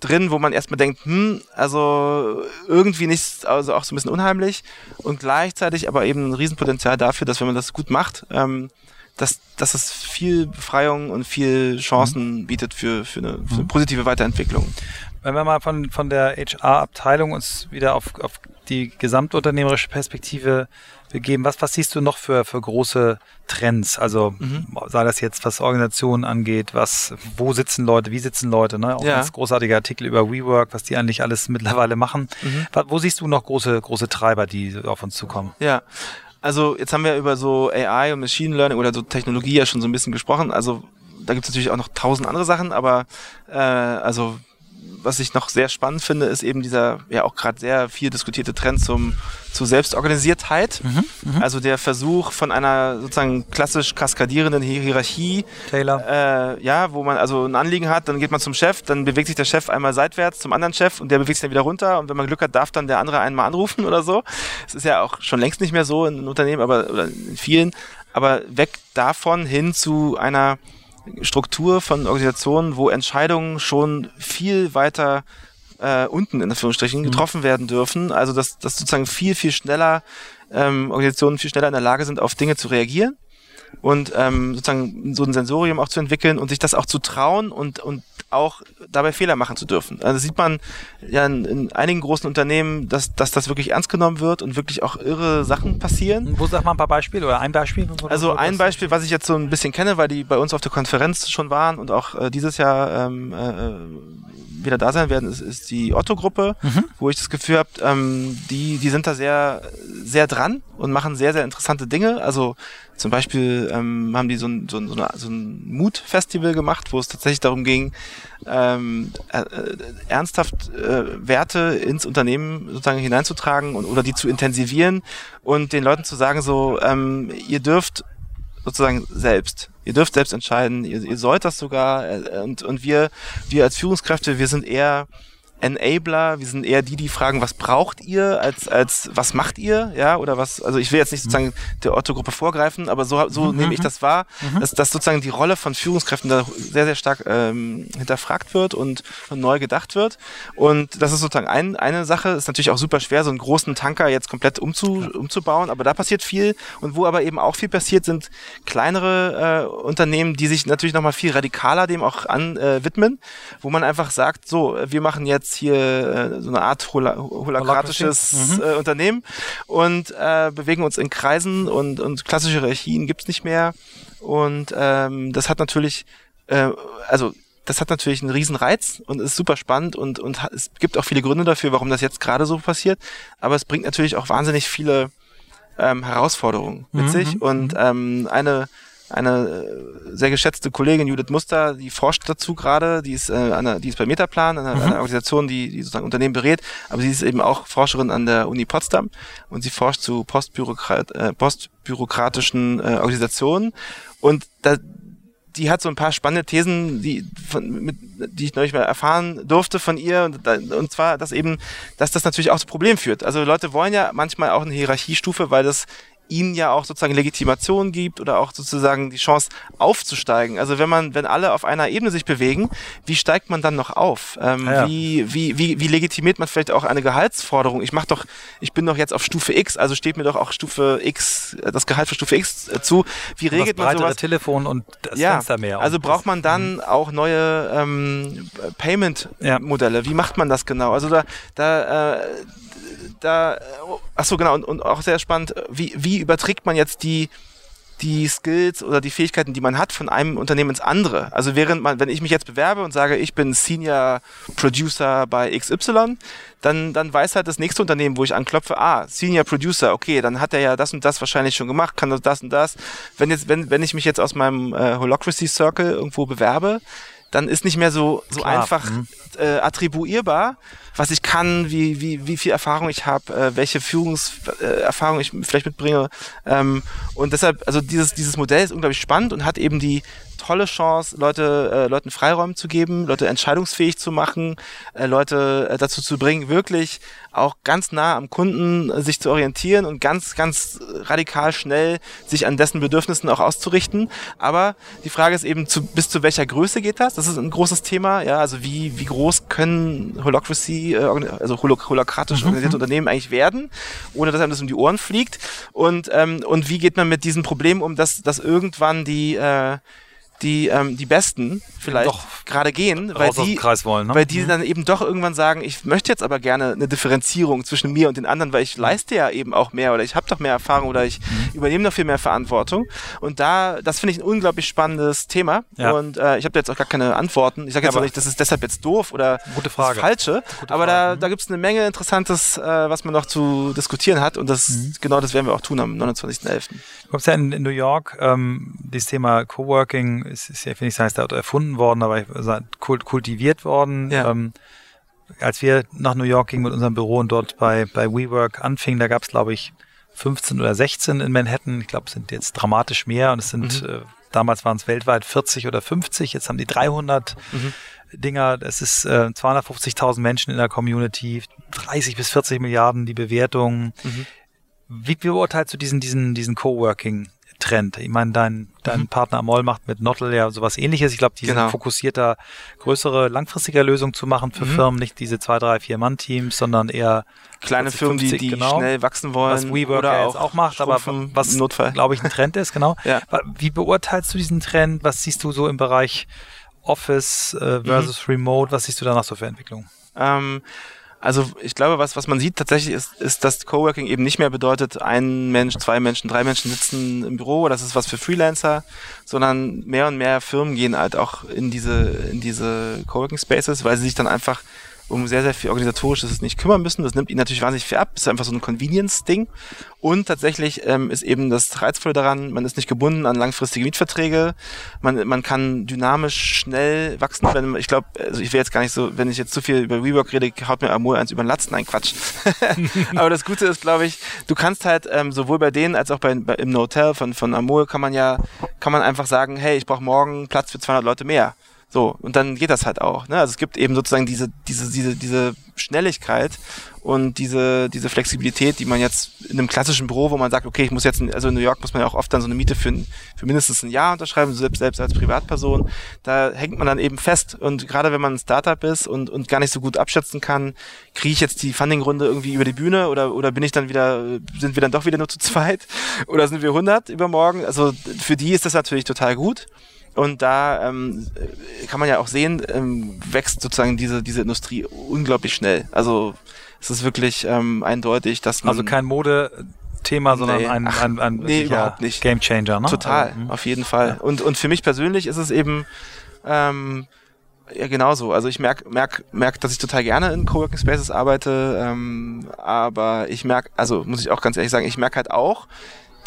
drin, wo man erstmal denkt, hm, also irgendwie nicht, also auch so ein bisschen unheimlich und gleichzeitig aber eben ein Riesenpotenzial dafür, dass wenn man das gut macht, ähm, dass, dass es viel Befreiung und viel Chancen mhm. bietet für, für, eine, für eine positive Weiterentwicklung. Wenn wir mal von, von der HR-Abteilung uns wieder auf, auf die gesamtunternehmerische Perspektive begeben. Was, was siehst du noch für, für große Trends? Also mhm. sei das jetzt, was Organisationen angeht, was, wo sitzen Leute, wie sitzen Leute, ne? Auch ja. ganz großartiger Artikel über WeWork, was die eigentlich alles mittlerweile machen. Mhm. Wo siehst du noch große, große Treiber, die auf uns zukommen? Ja. Also jetzt haben wir über so AI und Machine Learning oder so Technologie ja schon so ein bisschen gesprochen. Also da gibt es natürlich auch noch tausend andere Sachen, aber äh, also was ich noch sehr spannend finde, ist eben dieser ja auch gerade sehr viel diskutierte Trend zum zu Selbstorganisiertheit. Mhm, mh. Also der Versuch von einer sozusagen klassisch kaskadierenden Hierarchie. Taylor. Äh, ja, wo man also ein Anliegen hat, dann geht man zum Chef, dann bewegt sich der Chef einmal seitwärts zum anderen Chef und der bewegt sich dann wieder runter und wenn man Glück hat, darf dann der andere einmal anrufen oder so. Es ist ja auch schon längst nicht mehr so in Unternehmen, aber oder in vielen, aber weg davon hin zu einer Struktur von Organisationen, wo Entscheidungen schon viel weiter äh, unten in Anführungsstrichen mhm. getroffen werden dürfen. Also dass, dass sozusagen viel, viel schneller ähm, Organisationen viel schneller in der Lage sind, auf Dinge zu reagieren und ähm, sozusagen so ein Sensorium auch zu entwickeln und sich das auch zu trauen und, und auch dabei Fehler machen zu dürfen. Also sieht man ja in, in einigen großen Unternehmen, dass, dass das wirklich ernst genommen wird und wirklich auch irre Sachen passieren. Wo sag mal ein paar Beispiele oder ein Beispiel? Also ein Beispiel, was ich jetzt so ein bisschen kenne, weil die bei uns auf der Konferenz schon waren und auch äh, dieses Jahr ähm, äh, wieder da sein werden, ist, ist die Otto-Gruppe, mhm. wo ich das Gefühl habe, ähm, die, die sind da sehr, sehr dran und machen sehr, sehr interessante Dinge. Also zum Beispiel ähm, haben die so ein, so ein, so so ein Mut-Festival gemacht, wo es tatsächlich darum ging, ähm, äh, äh, ernsthaft äh, Werte ins Unternehmen sozusagen hineinzutragen und oder die zu intensivieren und den Leuten zu sagen, so, ähm, ihr dürft sozusagen selbst. Ihr dürft selbst entscheiden, ihr, ihr sollt das sogar äh, und, und wir, wir als Führungskräfte, wir sind eher Enabler, wir sind eher die, die fragen, was braucht ihr, als, als was macht ihr, ja, oder was, also ich will jetzt nicht mhm. sozusagen der Otto-Gruppe vorgreifen, aber so, so mhm. nehme ich mhm. das wahr, mhm. dass, dass sozusagen die Rolle von Führungskräften da sehr, sehr stark ähm, hinterfragt wird und, und neu gedacht wird. Und das ist sozusagen ein, eine Sache, ist natürlich auch super schwer, so einen großen Tanker jetzt komplett umzu, umzubauen, aber da passiert viel und wo aber eben auch viel passiert, sind kleinere äh, Unternehmen, die sich natürlich nochmal viel radikaler dem auch an äh, widmen, wo man einfach sagt, so, wir machen jetzt jetzt hier äh, so eine Art hol holakratisches mhm. äh, Unternehmen und äh, bewegen uns in Kreisen und, und klassische Hierarchien gibt's nicht mehr. Und ähm, das hat natürlich, äh, also das hat natürlich einen riesen Reiz und ist super spannend und, und es gibt auch viele Gründe dafür, warum das jetzt gerade so passiert. Aber es bringt natürlich auch wahnsinnig viele ähm, Herausforderungen mit mhm. sich. Und mhm. ähm, eine eine äh, sehr geschätzte Kollegin Judith Muster, die forscht dazu gerade, die ist, äh, eine, die ist bei Metaplan, einer, mhm. einer Organisation, die, die sozusagen Unternehmen berät, aber sie ist eben auch Forscherin an der Uni Potsdam und sie forscht zu postbürokrat, äh, postbürokratischen äh, Organisationen und da, die hat so ein paar spannende Thesen, die, von, mit, die ich neulich mal erfahren durfte von ihr. Und, und zwar, dass eben, dass das natürlich auch zu Problemen führt. Also Leute wollen ja manchmal auch eine Hierarchiestufe, weil das ihnen ja auch sozusagen Legitimation gibt oder auch sozusagen die Chance aufzusteigen. Also wenn man, wenn alle auf einer Ebene sich bewegen, wie steigt man dann noch auf? Ähm, ja. wie, wie, wie, wie legitimiert man vielleicht auch eine Gehaltsforderung? Ich mach doch, ich bin doch jetzt auf Stufe X, also steht mir doch auch Stufe X, äh, das Gehalt für Stufe X äh, zu. Wie regelt man sowas? Telefon und das ja, Fenster mehr. Also braucht man dann mhm. auch neue ähm, Payment-Modelle. Ja. Wie macht man das genau? Also da, da äh, da, ach so genau, und, und auch sehr spannend, wie, wie überträgt man jetzt die, die Skills oder die Fähigkeiten, die man hat, von einem Unternehmen ins andere. Also während man, wenn ich mich jetzt bewerbe und sage, ich bin Senior Producer bei XY, dann, dann weiß halt das nächste Unternehmen, wo ich anklopfe, ah, Senior Producer, okay, dann hat er ja das und das wahrscheinlich schon gemacht, kann das und das. Wenn jetzt, wenn, wenn ich mich jetzt aus meinem äh, Holocracy Circle irgendwo bewerbe, dann ist nicht mehr so, so einfach mhm. äh, attribuierbar, was ich kann, wie, wie, wie viel Erfahrung ich habe, äh, welche Führungserfahrung äh, ich vielleicht mitbringe. Ähm, und deshalb, also dieses, dieses Modell ist unglaublich spannend und hat eben die tolle Chance, Leute, äh, Leuten Freiräume zu geben, Leute entscheidungsfähig zu machen, äh, Leute äh, dazu zu bringen, wirklich auch ganz nah am Kunden äh, sich zu orientieren und ganz, ganz radikal schnell sich an dessen Bedürfnissen auch auszurichten. Aber die Frage ist eben, zu, bis zu welcher Größe geht das? Das ist ein großes Thema. Ja, also wie, wie groß können Holocracy, äh, also holokratisch mhm. organisierte Unternehmen eigentlich werden, ohne dass einem das um die Ohren fliegt? Und, ähm, und wie geht man mit diesen Problemen um, dass, dass irgendwann die, äh, die ähm, die Besten vielleicht gerade gehen, weil die, wollen, ne? weil die mhm. dann eben doch irgendwann sagen, ich möchte jetzt aber gerne eine Differenzierung zwischen mir und den anderen, weil ich leiste ja eben auch mehr oder ich habe doch mehr Erfahrung oder ich mhm. übernehme noch viel mehr Verantwortung. Und da, das finde ich ein unglaublich spannendes Thema. Ja. Und äh, ich habe jetzt auch gar keine Antworten. Ich sage jetzt ja, auch nicht, das ist deshalb jetzt doof oder gute Frage. das Falsche. Gute aber Frage. da, mhm. da gibt es eine Menge Interessantes, äh, was man noch zu diskutieren hat. Und das mhm. genau das werden wir auch tun am 29.11. Du kommst ja in, in New York, ähm, dieses Thema Coworking ist, ist ja, finde ich, das heißt, erfunden worden, aber kultiviert worden. Ja. Ähm, als wir nach New York gingen mit unserem Büro und dort bei, bei WeWork anfingen, da gab es, glaube ich, 15 oder 16 in Manhattan. Ich glaube, es sind jetzt dramatisch mehr und es sind, mhm. äh, damals waren es weltweit 40 oder 50, jetzt haben die 300 mhm. Dinger. Es ist äh, 250.000 Menschen in der Community, 30 bis 40 Milliarden die Bewertung. Mhm. Wie beurteilst du diesen, diesen, diesen Coworking Trend. Ich meine, dein, dein mhm. Partner Amol macht mit Nottel ja sowas ähnliches. Ich glaube, die genau. sind fokussierter, größere, langfristige Lösungen zu machen für mhm. Firmen, nicht diese zwei, drei, vier Mann-Teams, sondern eher kleine 40, Firmen, 50, die, die genau, schnell wachsen wollen. Was WeWork oder ja auch, auch macht, aber was, glaube ich, ein Trend ist, genau. ja. Wie beurteilst du diesen Trend? Was siehst du so im Bereich Office äh, versus mhm. Remote? Was siehst du danach so für Entwicklungen? Ähm, also ich glaube, was, was man sieht tatsächlich ist, ist, dass Coworking eben nicht mehr bedeutet, ein Mensch, zwei Menschen, drei Menschen sitzen im Büro, das ist was für Freelancer, sondern mehr und mehr Firmen gehen halt auch in diese, in diese Coworking Spaces, weil sie sich dann einfach um sehr, sehr viel organisatorisches nicht kümmern müssen. Das nimmt ihnen natürlich wahnsinnig viel ab. Das ist einfach so ein Convenience-Ding. Und tatsächlich ähm, ist eben das Reizvolle daran, man ist nicht gebunden an langfristige Mietverträge. Man, man kann dynamisch schnell wachsen. Wenn, ich glaube, also ich will jetzt gar nicht so, wenn ich jetzt zu viel über WeWork rede, haut mir Amor eins über den Latz. Nein, Quatsch. Aber das Gute ist, glaube ich, du kannst halt ähm, sowohl bei denen als auch bei, bei im Hotel von, von Amor kann man ja, kann man einfach sagen, hey, ich brauche morgen Platz für 200 Leute mehr. So, und dann geht das halt auch. Ne? Also es gibt eben sozusagen diese, diese, diese, diese Schnelligkeit und diese, diese Flexibilität, die man jetzt in einem klassischen Büro, wo man sagt, okay, ich muss jetzt, also in New York muss man ja auch oft dann so eine Miete für, für mindestens ein Jahr unterschreiben, selbst, selbst als Privatperson. Da hängt man dann eben fest. Und gerade wenn man ein Startup ist und, und gar nicht so gut abschätzen kann, kriege ich jetzt die Funding-Runde irgendwie über die Bühne oder, oder bin ich dann wieder, sind wir dann doch wieder nur zu zweit oder sind wir 100 übermorgen? Also für die ist das natürlich total gut. Und da ähm, kann man ja auch sehen, ähm, wächst sozusagen diese, diese Industrie unglaublich schnell. Also es ist wirklich ähm, eindeutig, dass man. Also kein Modethema, sondern nee, ein, ein, ein nee, überhaupt nicht. Game Changer, ne? Total, also, auf jeden Fall. Ja. Und, und für mich persönlich ist es eben ähm, ja genauso. Also ich merke, merk, merk, dass ich total gerne in Coworking Spaces arbeite, ähm, aber ich merke, also muss ich auch ganz ehrlich sagen, ich merke halt auch,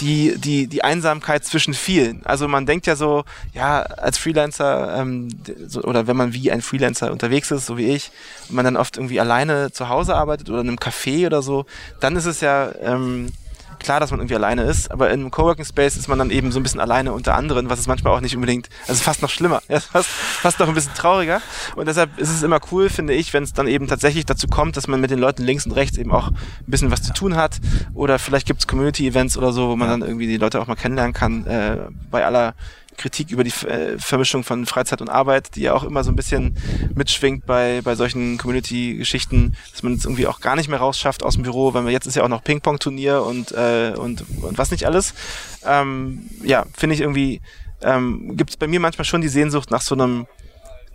die, die, die Einsamkeit zwischen vielen. Also man denkt ja so, ja, als Freelancer ähm, so, oder wenn man wie ein Freelancer unterwegs ist, so wie ich, und man dann oft irgendwie alleine zu Hause arbeitet oder in einem Café oder so, dann ist es ja ähm, klar, dass man irgendwie alleine ist, aber in einem Coworking Space ist man dann eben so ein bisschen alleine unter anderen, was ist manchmal auch nicht unbedingt, also fast noch schlimmer, ja, fast, fast noch ein bisschen trauriger. Und deshalb ist es immer cool, finde ich, wenn es dann eben tatsächlich dazu kommt, dass man mit den Leuten links und rechts eben auch ein bisschen was zu tun hat. Oder vielleicht gibt es Community-Events oder so, wo man dann irgendwie die Leute auch mal kennenlernen kann, äh, bei aller Kritik über die äh, Vermischung von Freizeit und Arbeit, die ja auch immer so ein bisschen mitschwingt bei, bei solchen Community-Geschichten, dass man es irgendwie auch gar nicht mehr rausschafft aus dem Büro, weil wir jetzt ist ja auch noch Ping-Pong-Turnier und, äh, und, und was nicht alles. Ähm, ja, finde ich irgendwie, ähm, gibt es bei mir manchmal schon die Sehnsucht nach so einem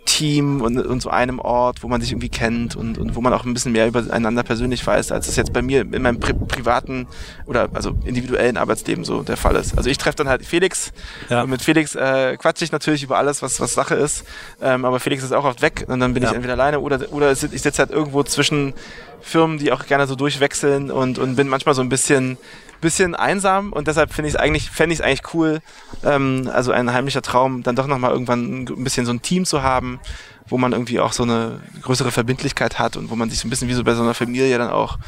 Team und, und so einem Ort, wo man sich irgendwie kennt und, und wo man auch ein bisschen mehr übereinander persönlich weiß, als das jetzt bei mir in meinem pri privaten oder also individuellen Arbeitsleben so der Fall ist. Also ich treffe dann halt Felix ja. und mit Felix äh, quatsche ich natürlich über alles, was, was Sache ist, ähm, aber Felix ist auch oft weg und dann bin ja. ich entweder alleine oder, oder ich sitze halt irgendwo zwischen Firmen, die auch gerne so durchwechseln und, und bin manchmal so ein bisschen bisschen einsam und deshalb finde ich es eigentlich, fände ich es eigentlich cool, ähm, also ein heimlicher Traum, dann doch nochmal irgendwann ein bisschen so ein Team zu haben, wo man irgendwie auch so eine größere Verbindlichkeit hat und wo man sich so ein bisschen wie so bei so einer Familie dann auch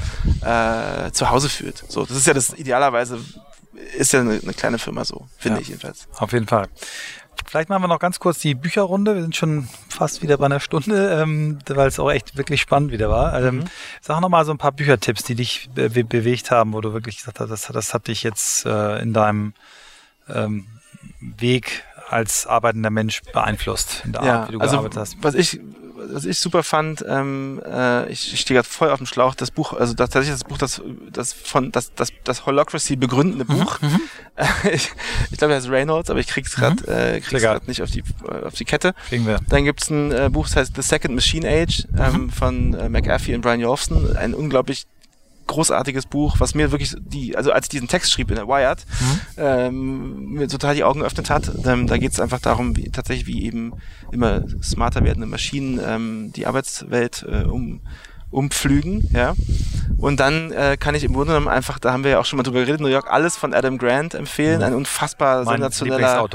äh, zu Hause fühlt. So, das ist ja das idealerweise ist ja eine, eine kleine Firma so, finde ja, ich jedenfalls. Auf jeden Fall. Vielleicht machen wir noch ganz kurz die Bücherrunde. Wir sind schon fast wieder bei einer Stunde, ähm, weil es auch echt wirklich spannend wieder war. Ähm, mhm. Sag noch mal so ein paar Büchertipps, die dich be bewegt haben, wo du wirklich gesagt hast, das, das hat dich jetzt äh, in deinem ähm, Weg als arbeitender Mensch beeinflusst, in der ja, Art, wie du also, gearbeitet hast. Was ich was ich super fand, ähm, äh, ich, ich stehe gerade voll auf dem Schlauch, das Buch, also das, tatsächlich das Buch, das, das von das, das, das Holocracy begründende mhm, Buch. Mhm, ich ich glaube, er heißt Reynolds, aber ich krieg's gerade mhm. äh, krieg's grad nicht auf die auf die Kette. Kriegen wir. Dann gibt's ein äh, Buch, das heißt The Second Machine Age ähm, mhm. von äh, McAfee und Brian Jolfson. Ein unglaublich großartiges Buch, was mir wirklich die, also als ich diesen Text schrieb in der Wired, mhm. ähm, mir total die Augen geöffnet hat. Ähm, da geht es einfach darum, wie tatsächlich wie eben immer smarter werdende Maschinen ähm, die Arbeitswelt äh, um umpflügen, ja. Und dann äh, kann ich im Grunde genommen einfach, da haben wir ja auch schon mal drüber geredet, New York, alles von Adam Grant empfehlen, ein unfassbar mein sensationeller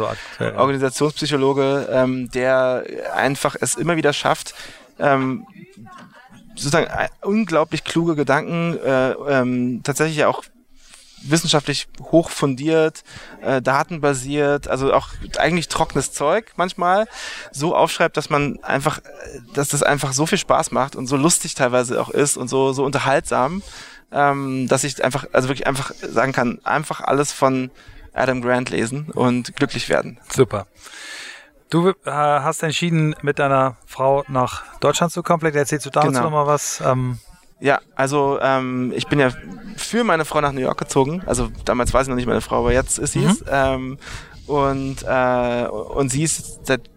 Organisationspsychologe, ähm, der einfach es immer wieder schafft, ähm, sozusagen äh, unglaublich kluge Gedanken, äh, ähm, tatsächlich auch wissenschaftlich hoch fundiert, äh, datenbasiert, also auch eigentlich trockenes Zeug manchmal so aufschreibt, dass man einfach, äh, dass das einfach so viel Spaß macht und so lustig teilweise auch ist und so so unterhaltsam, ähm, dass ich einfach, also wirklich einfach sagen kann, einfach alles von Adam Grant lesen und glücklich werden. Super. Du äh, hast entschieden, mit deiner Frau nach Deutschland zu kommen. Vielleicht erzählst du dazu genau. noch mal was. Ähm ja, also ähm, ich bin ja für meine Frau nach New York gezogen. Also damals war sie noch nicht meine Frau, aber jetzt ist sie mhm. es. Ähm, und, äh, und sie ist seit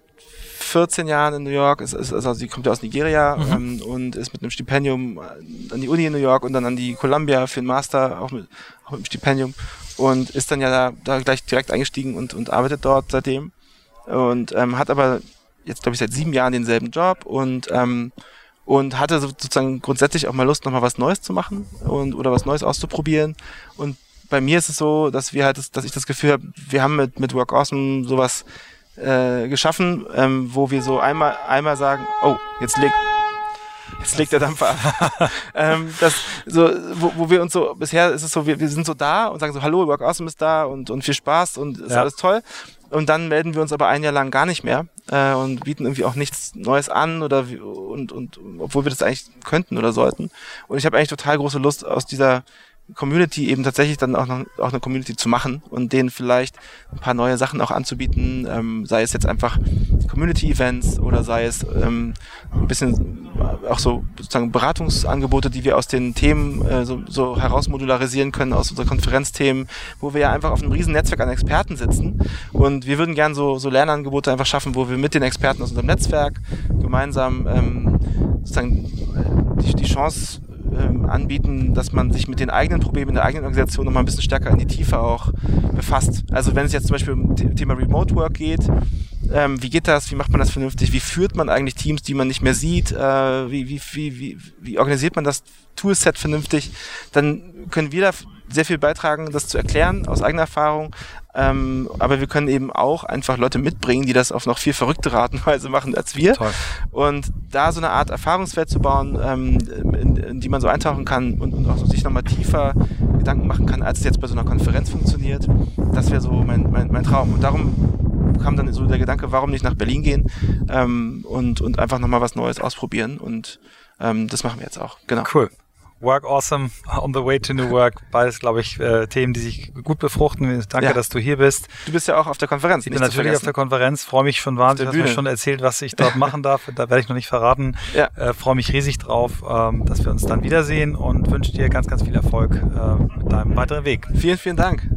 14 Jahren in New York, ist, ist, also sie kommt ja aus Nigeria mhm. ähm, und ist mit einem Stipendium an die Uni in New York und dann an die Columbia für einen Master, auch mit, auch mit einem Stipendium und ist dann ja da, da gleich direkt eingestiegen und, und arbeitet dort seitdem und ähm, hat aber jetzt, glaube ich, seit sieben Jahren denselben Job und ähm, und hatte sozusagen grundsätzlich auch mal Lust, nochmal was Neues zu machen und oder was Neues auszuprobieren. Und bei mir ist es so, dass wir halt, das, dass ich das Gefühl habe, wir haben mit, mit Work Awesome sowas äh, geschaffen, ähm, wo wir so einmal einmal sagen, oh, jetzt legt jetzt legt der Dampfer ab. ähm, das, so, wo, wo wir uns so, bisher ist es so, wir, wir sind so da und sagen so, hallo, Work Awesome ist da und, und viel Spaß und ist ja. alles toll. Und dann melden wir uns aber ein Jahr lang gar nicht mehr äh, und bieten irgendwie auch nichts Neues an oder und, und obwohl wir das eigentlich könnten oder sollten. Und ich habe eigentlich total große Lust aus dieser Community eben tatsächlich dann auch noch auch eine Community zu machen und denen vielleicht ein paar neue Sachen auch anzubieten, ähm, sei es jetzt einfach Community-Events oder sei es ähm, ein bisschen auch so sozusagen Beratungsangebote, die wir aus den Themen äh, so, so herausmodularisieren können, aus unseren Konferenzthemen, wo wir ja einfach auf einem riesen Netzwerk an Experten sitzen. Und wir würden gern so, so Lernangebote einfach schaffen, wo wir mit den Experten aus unserem Netzwerk gemeinsam ähm, sozusagen äh, die, die Chance ähm, anbieten, dass man sich mit den eigenen Problemen in der eigenen Organisation nochmal ein bisschen stärker in die Tiefe auch befasst. Also wenn es jetzt zum Beispiel um das Thema Remote Work geht, ähm, wie geht das, wie macht man das vernünftig, wie führt man eigentlich Teams, die man nicht mehr sieht, äh, wie, wie, wie, wie, wie organisiert man das Toolset vernünftig, dann können wir da sehr viel beitragen, das zu erklären aus eigener Erfahrung. Ähm, aber wir können eben auch einfach Leute mitbringen, die das auf noch viel verrücktere Art und Weise machen als wir. Toll. Und da so eine Art Erfahrungswert zu bauen, ähm, in, in die man so eintauchen kann und, und auch so sich nochmal tiefer Gedanken machen kann, als es jetzt bei so einer Konferenz funktioniert. Das wäre so mein, mein, mein Traum. Und darum kam dann so der Gedanke, warum nicht nach Berlin gehen ähm, und, und einfach nochmal was Neues ausprobieren. Und ähm, das machen wir jetzt auch. Genau. Cool. Work Awesome, On the Way to New Work. Beides, glaube ich, äh, Themen, die sich gut befruchten. Danke, ja. dass du hier bist. Du bist ja auch auf der Konferenz. Ich bin natürlich auf der Konferenz, freue mich schon wahnsinnig. Du hast mir schon erzählt, was ich dort machen darf. Da werde ich noch nicht verraten. Ja. Äh, freue mich riesig drauf, ähm, dass wir uns dann wiedersehen und wünsche dir ganz, ganz viel Erfolg äh, mit deinem weiteren Weg. Vielen, vielen Dank.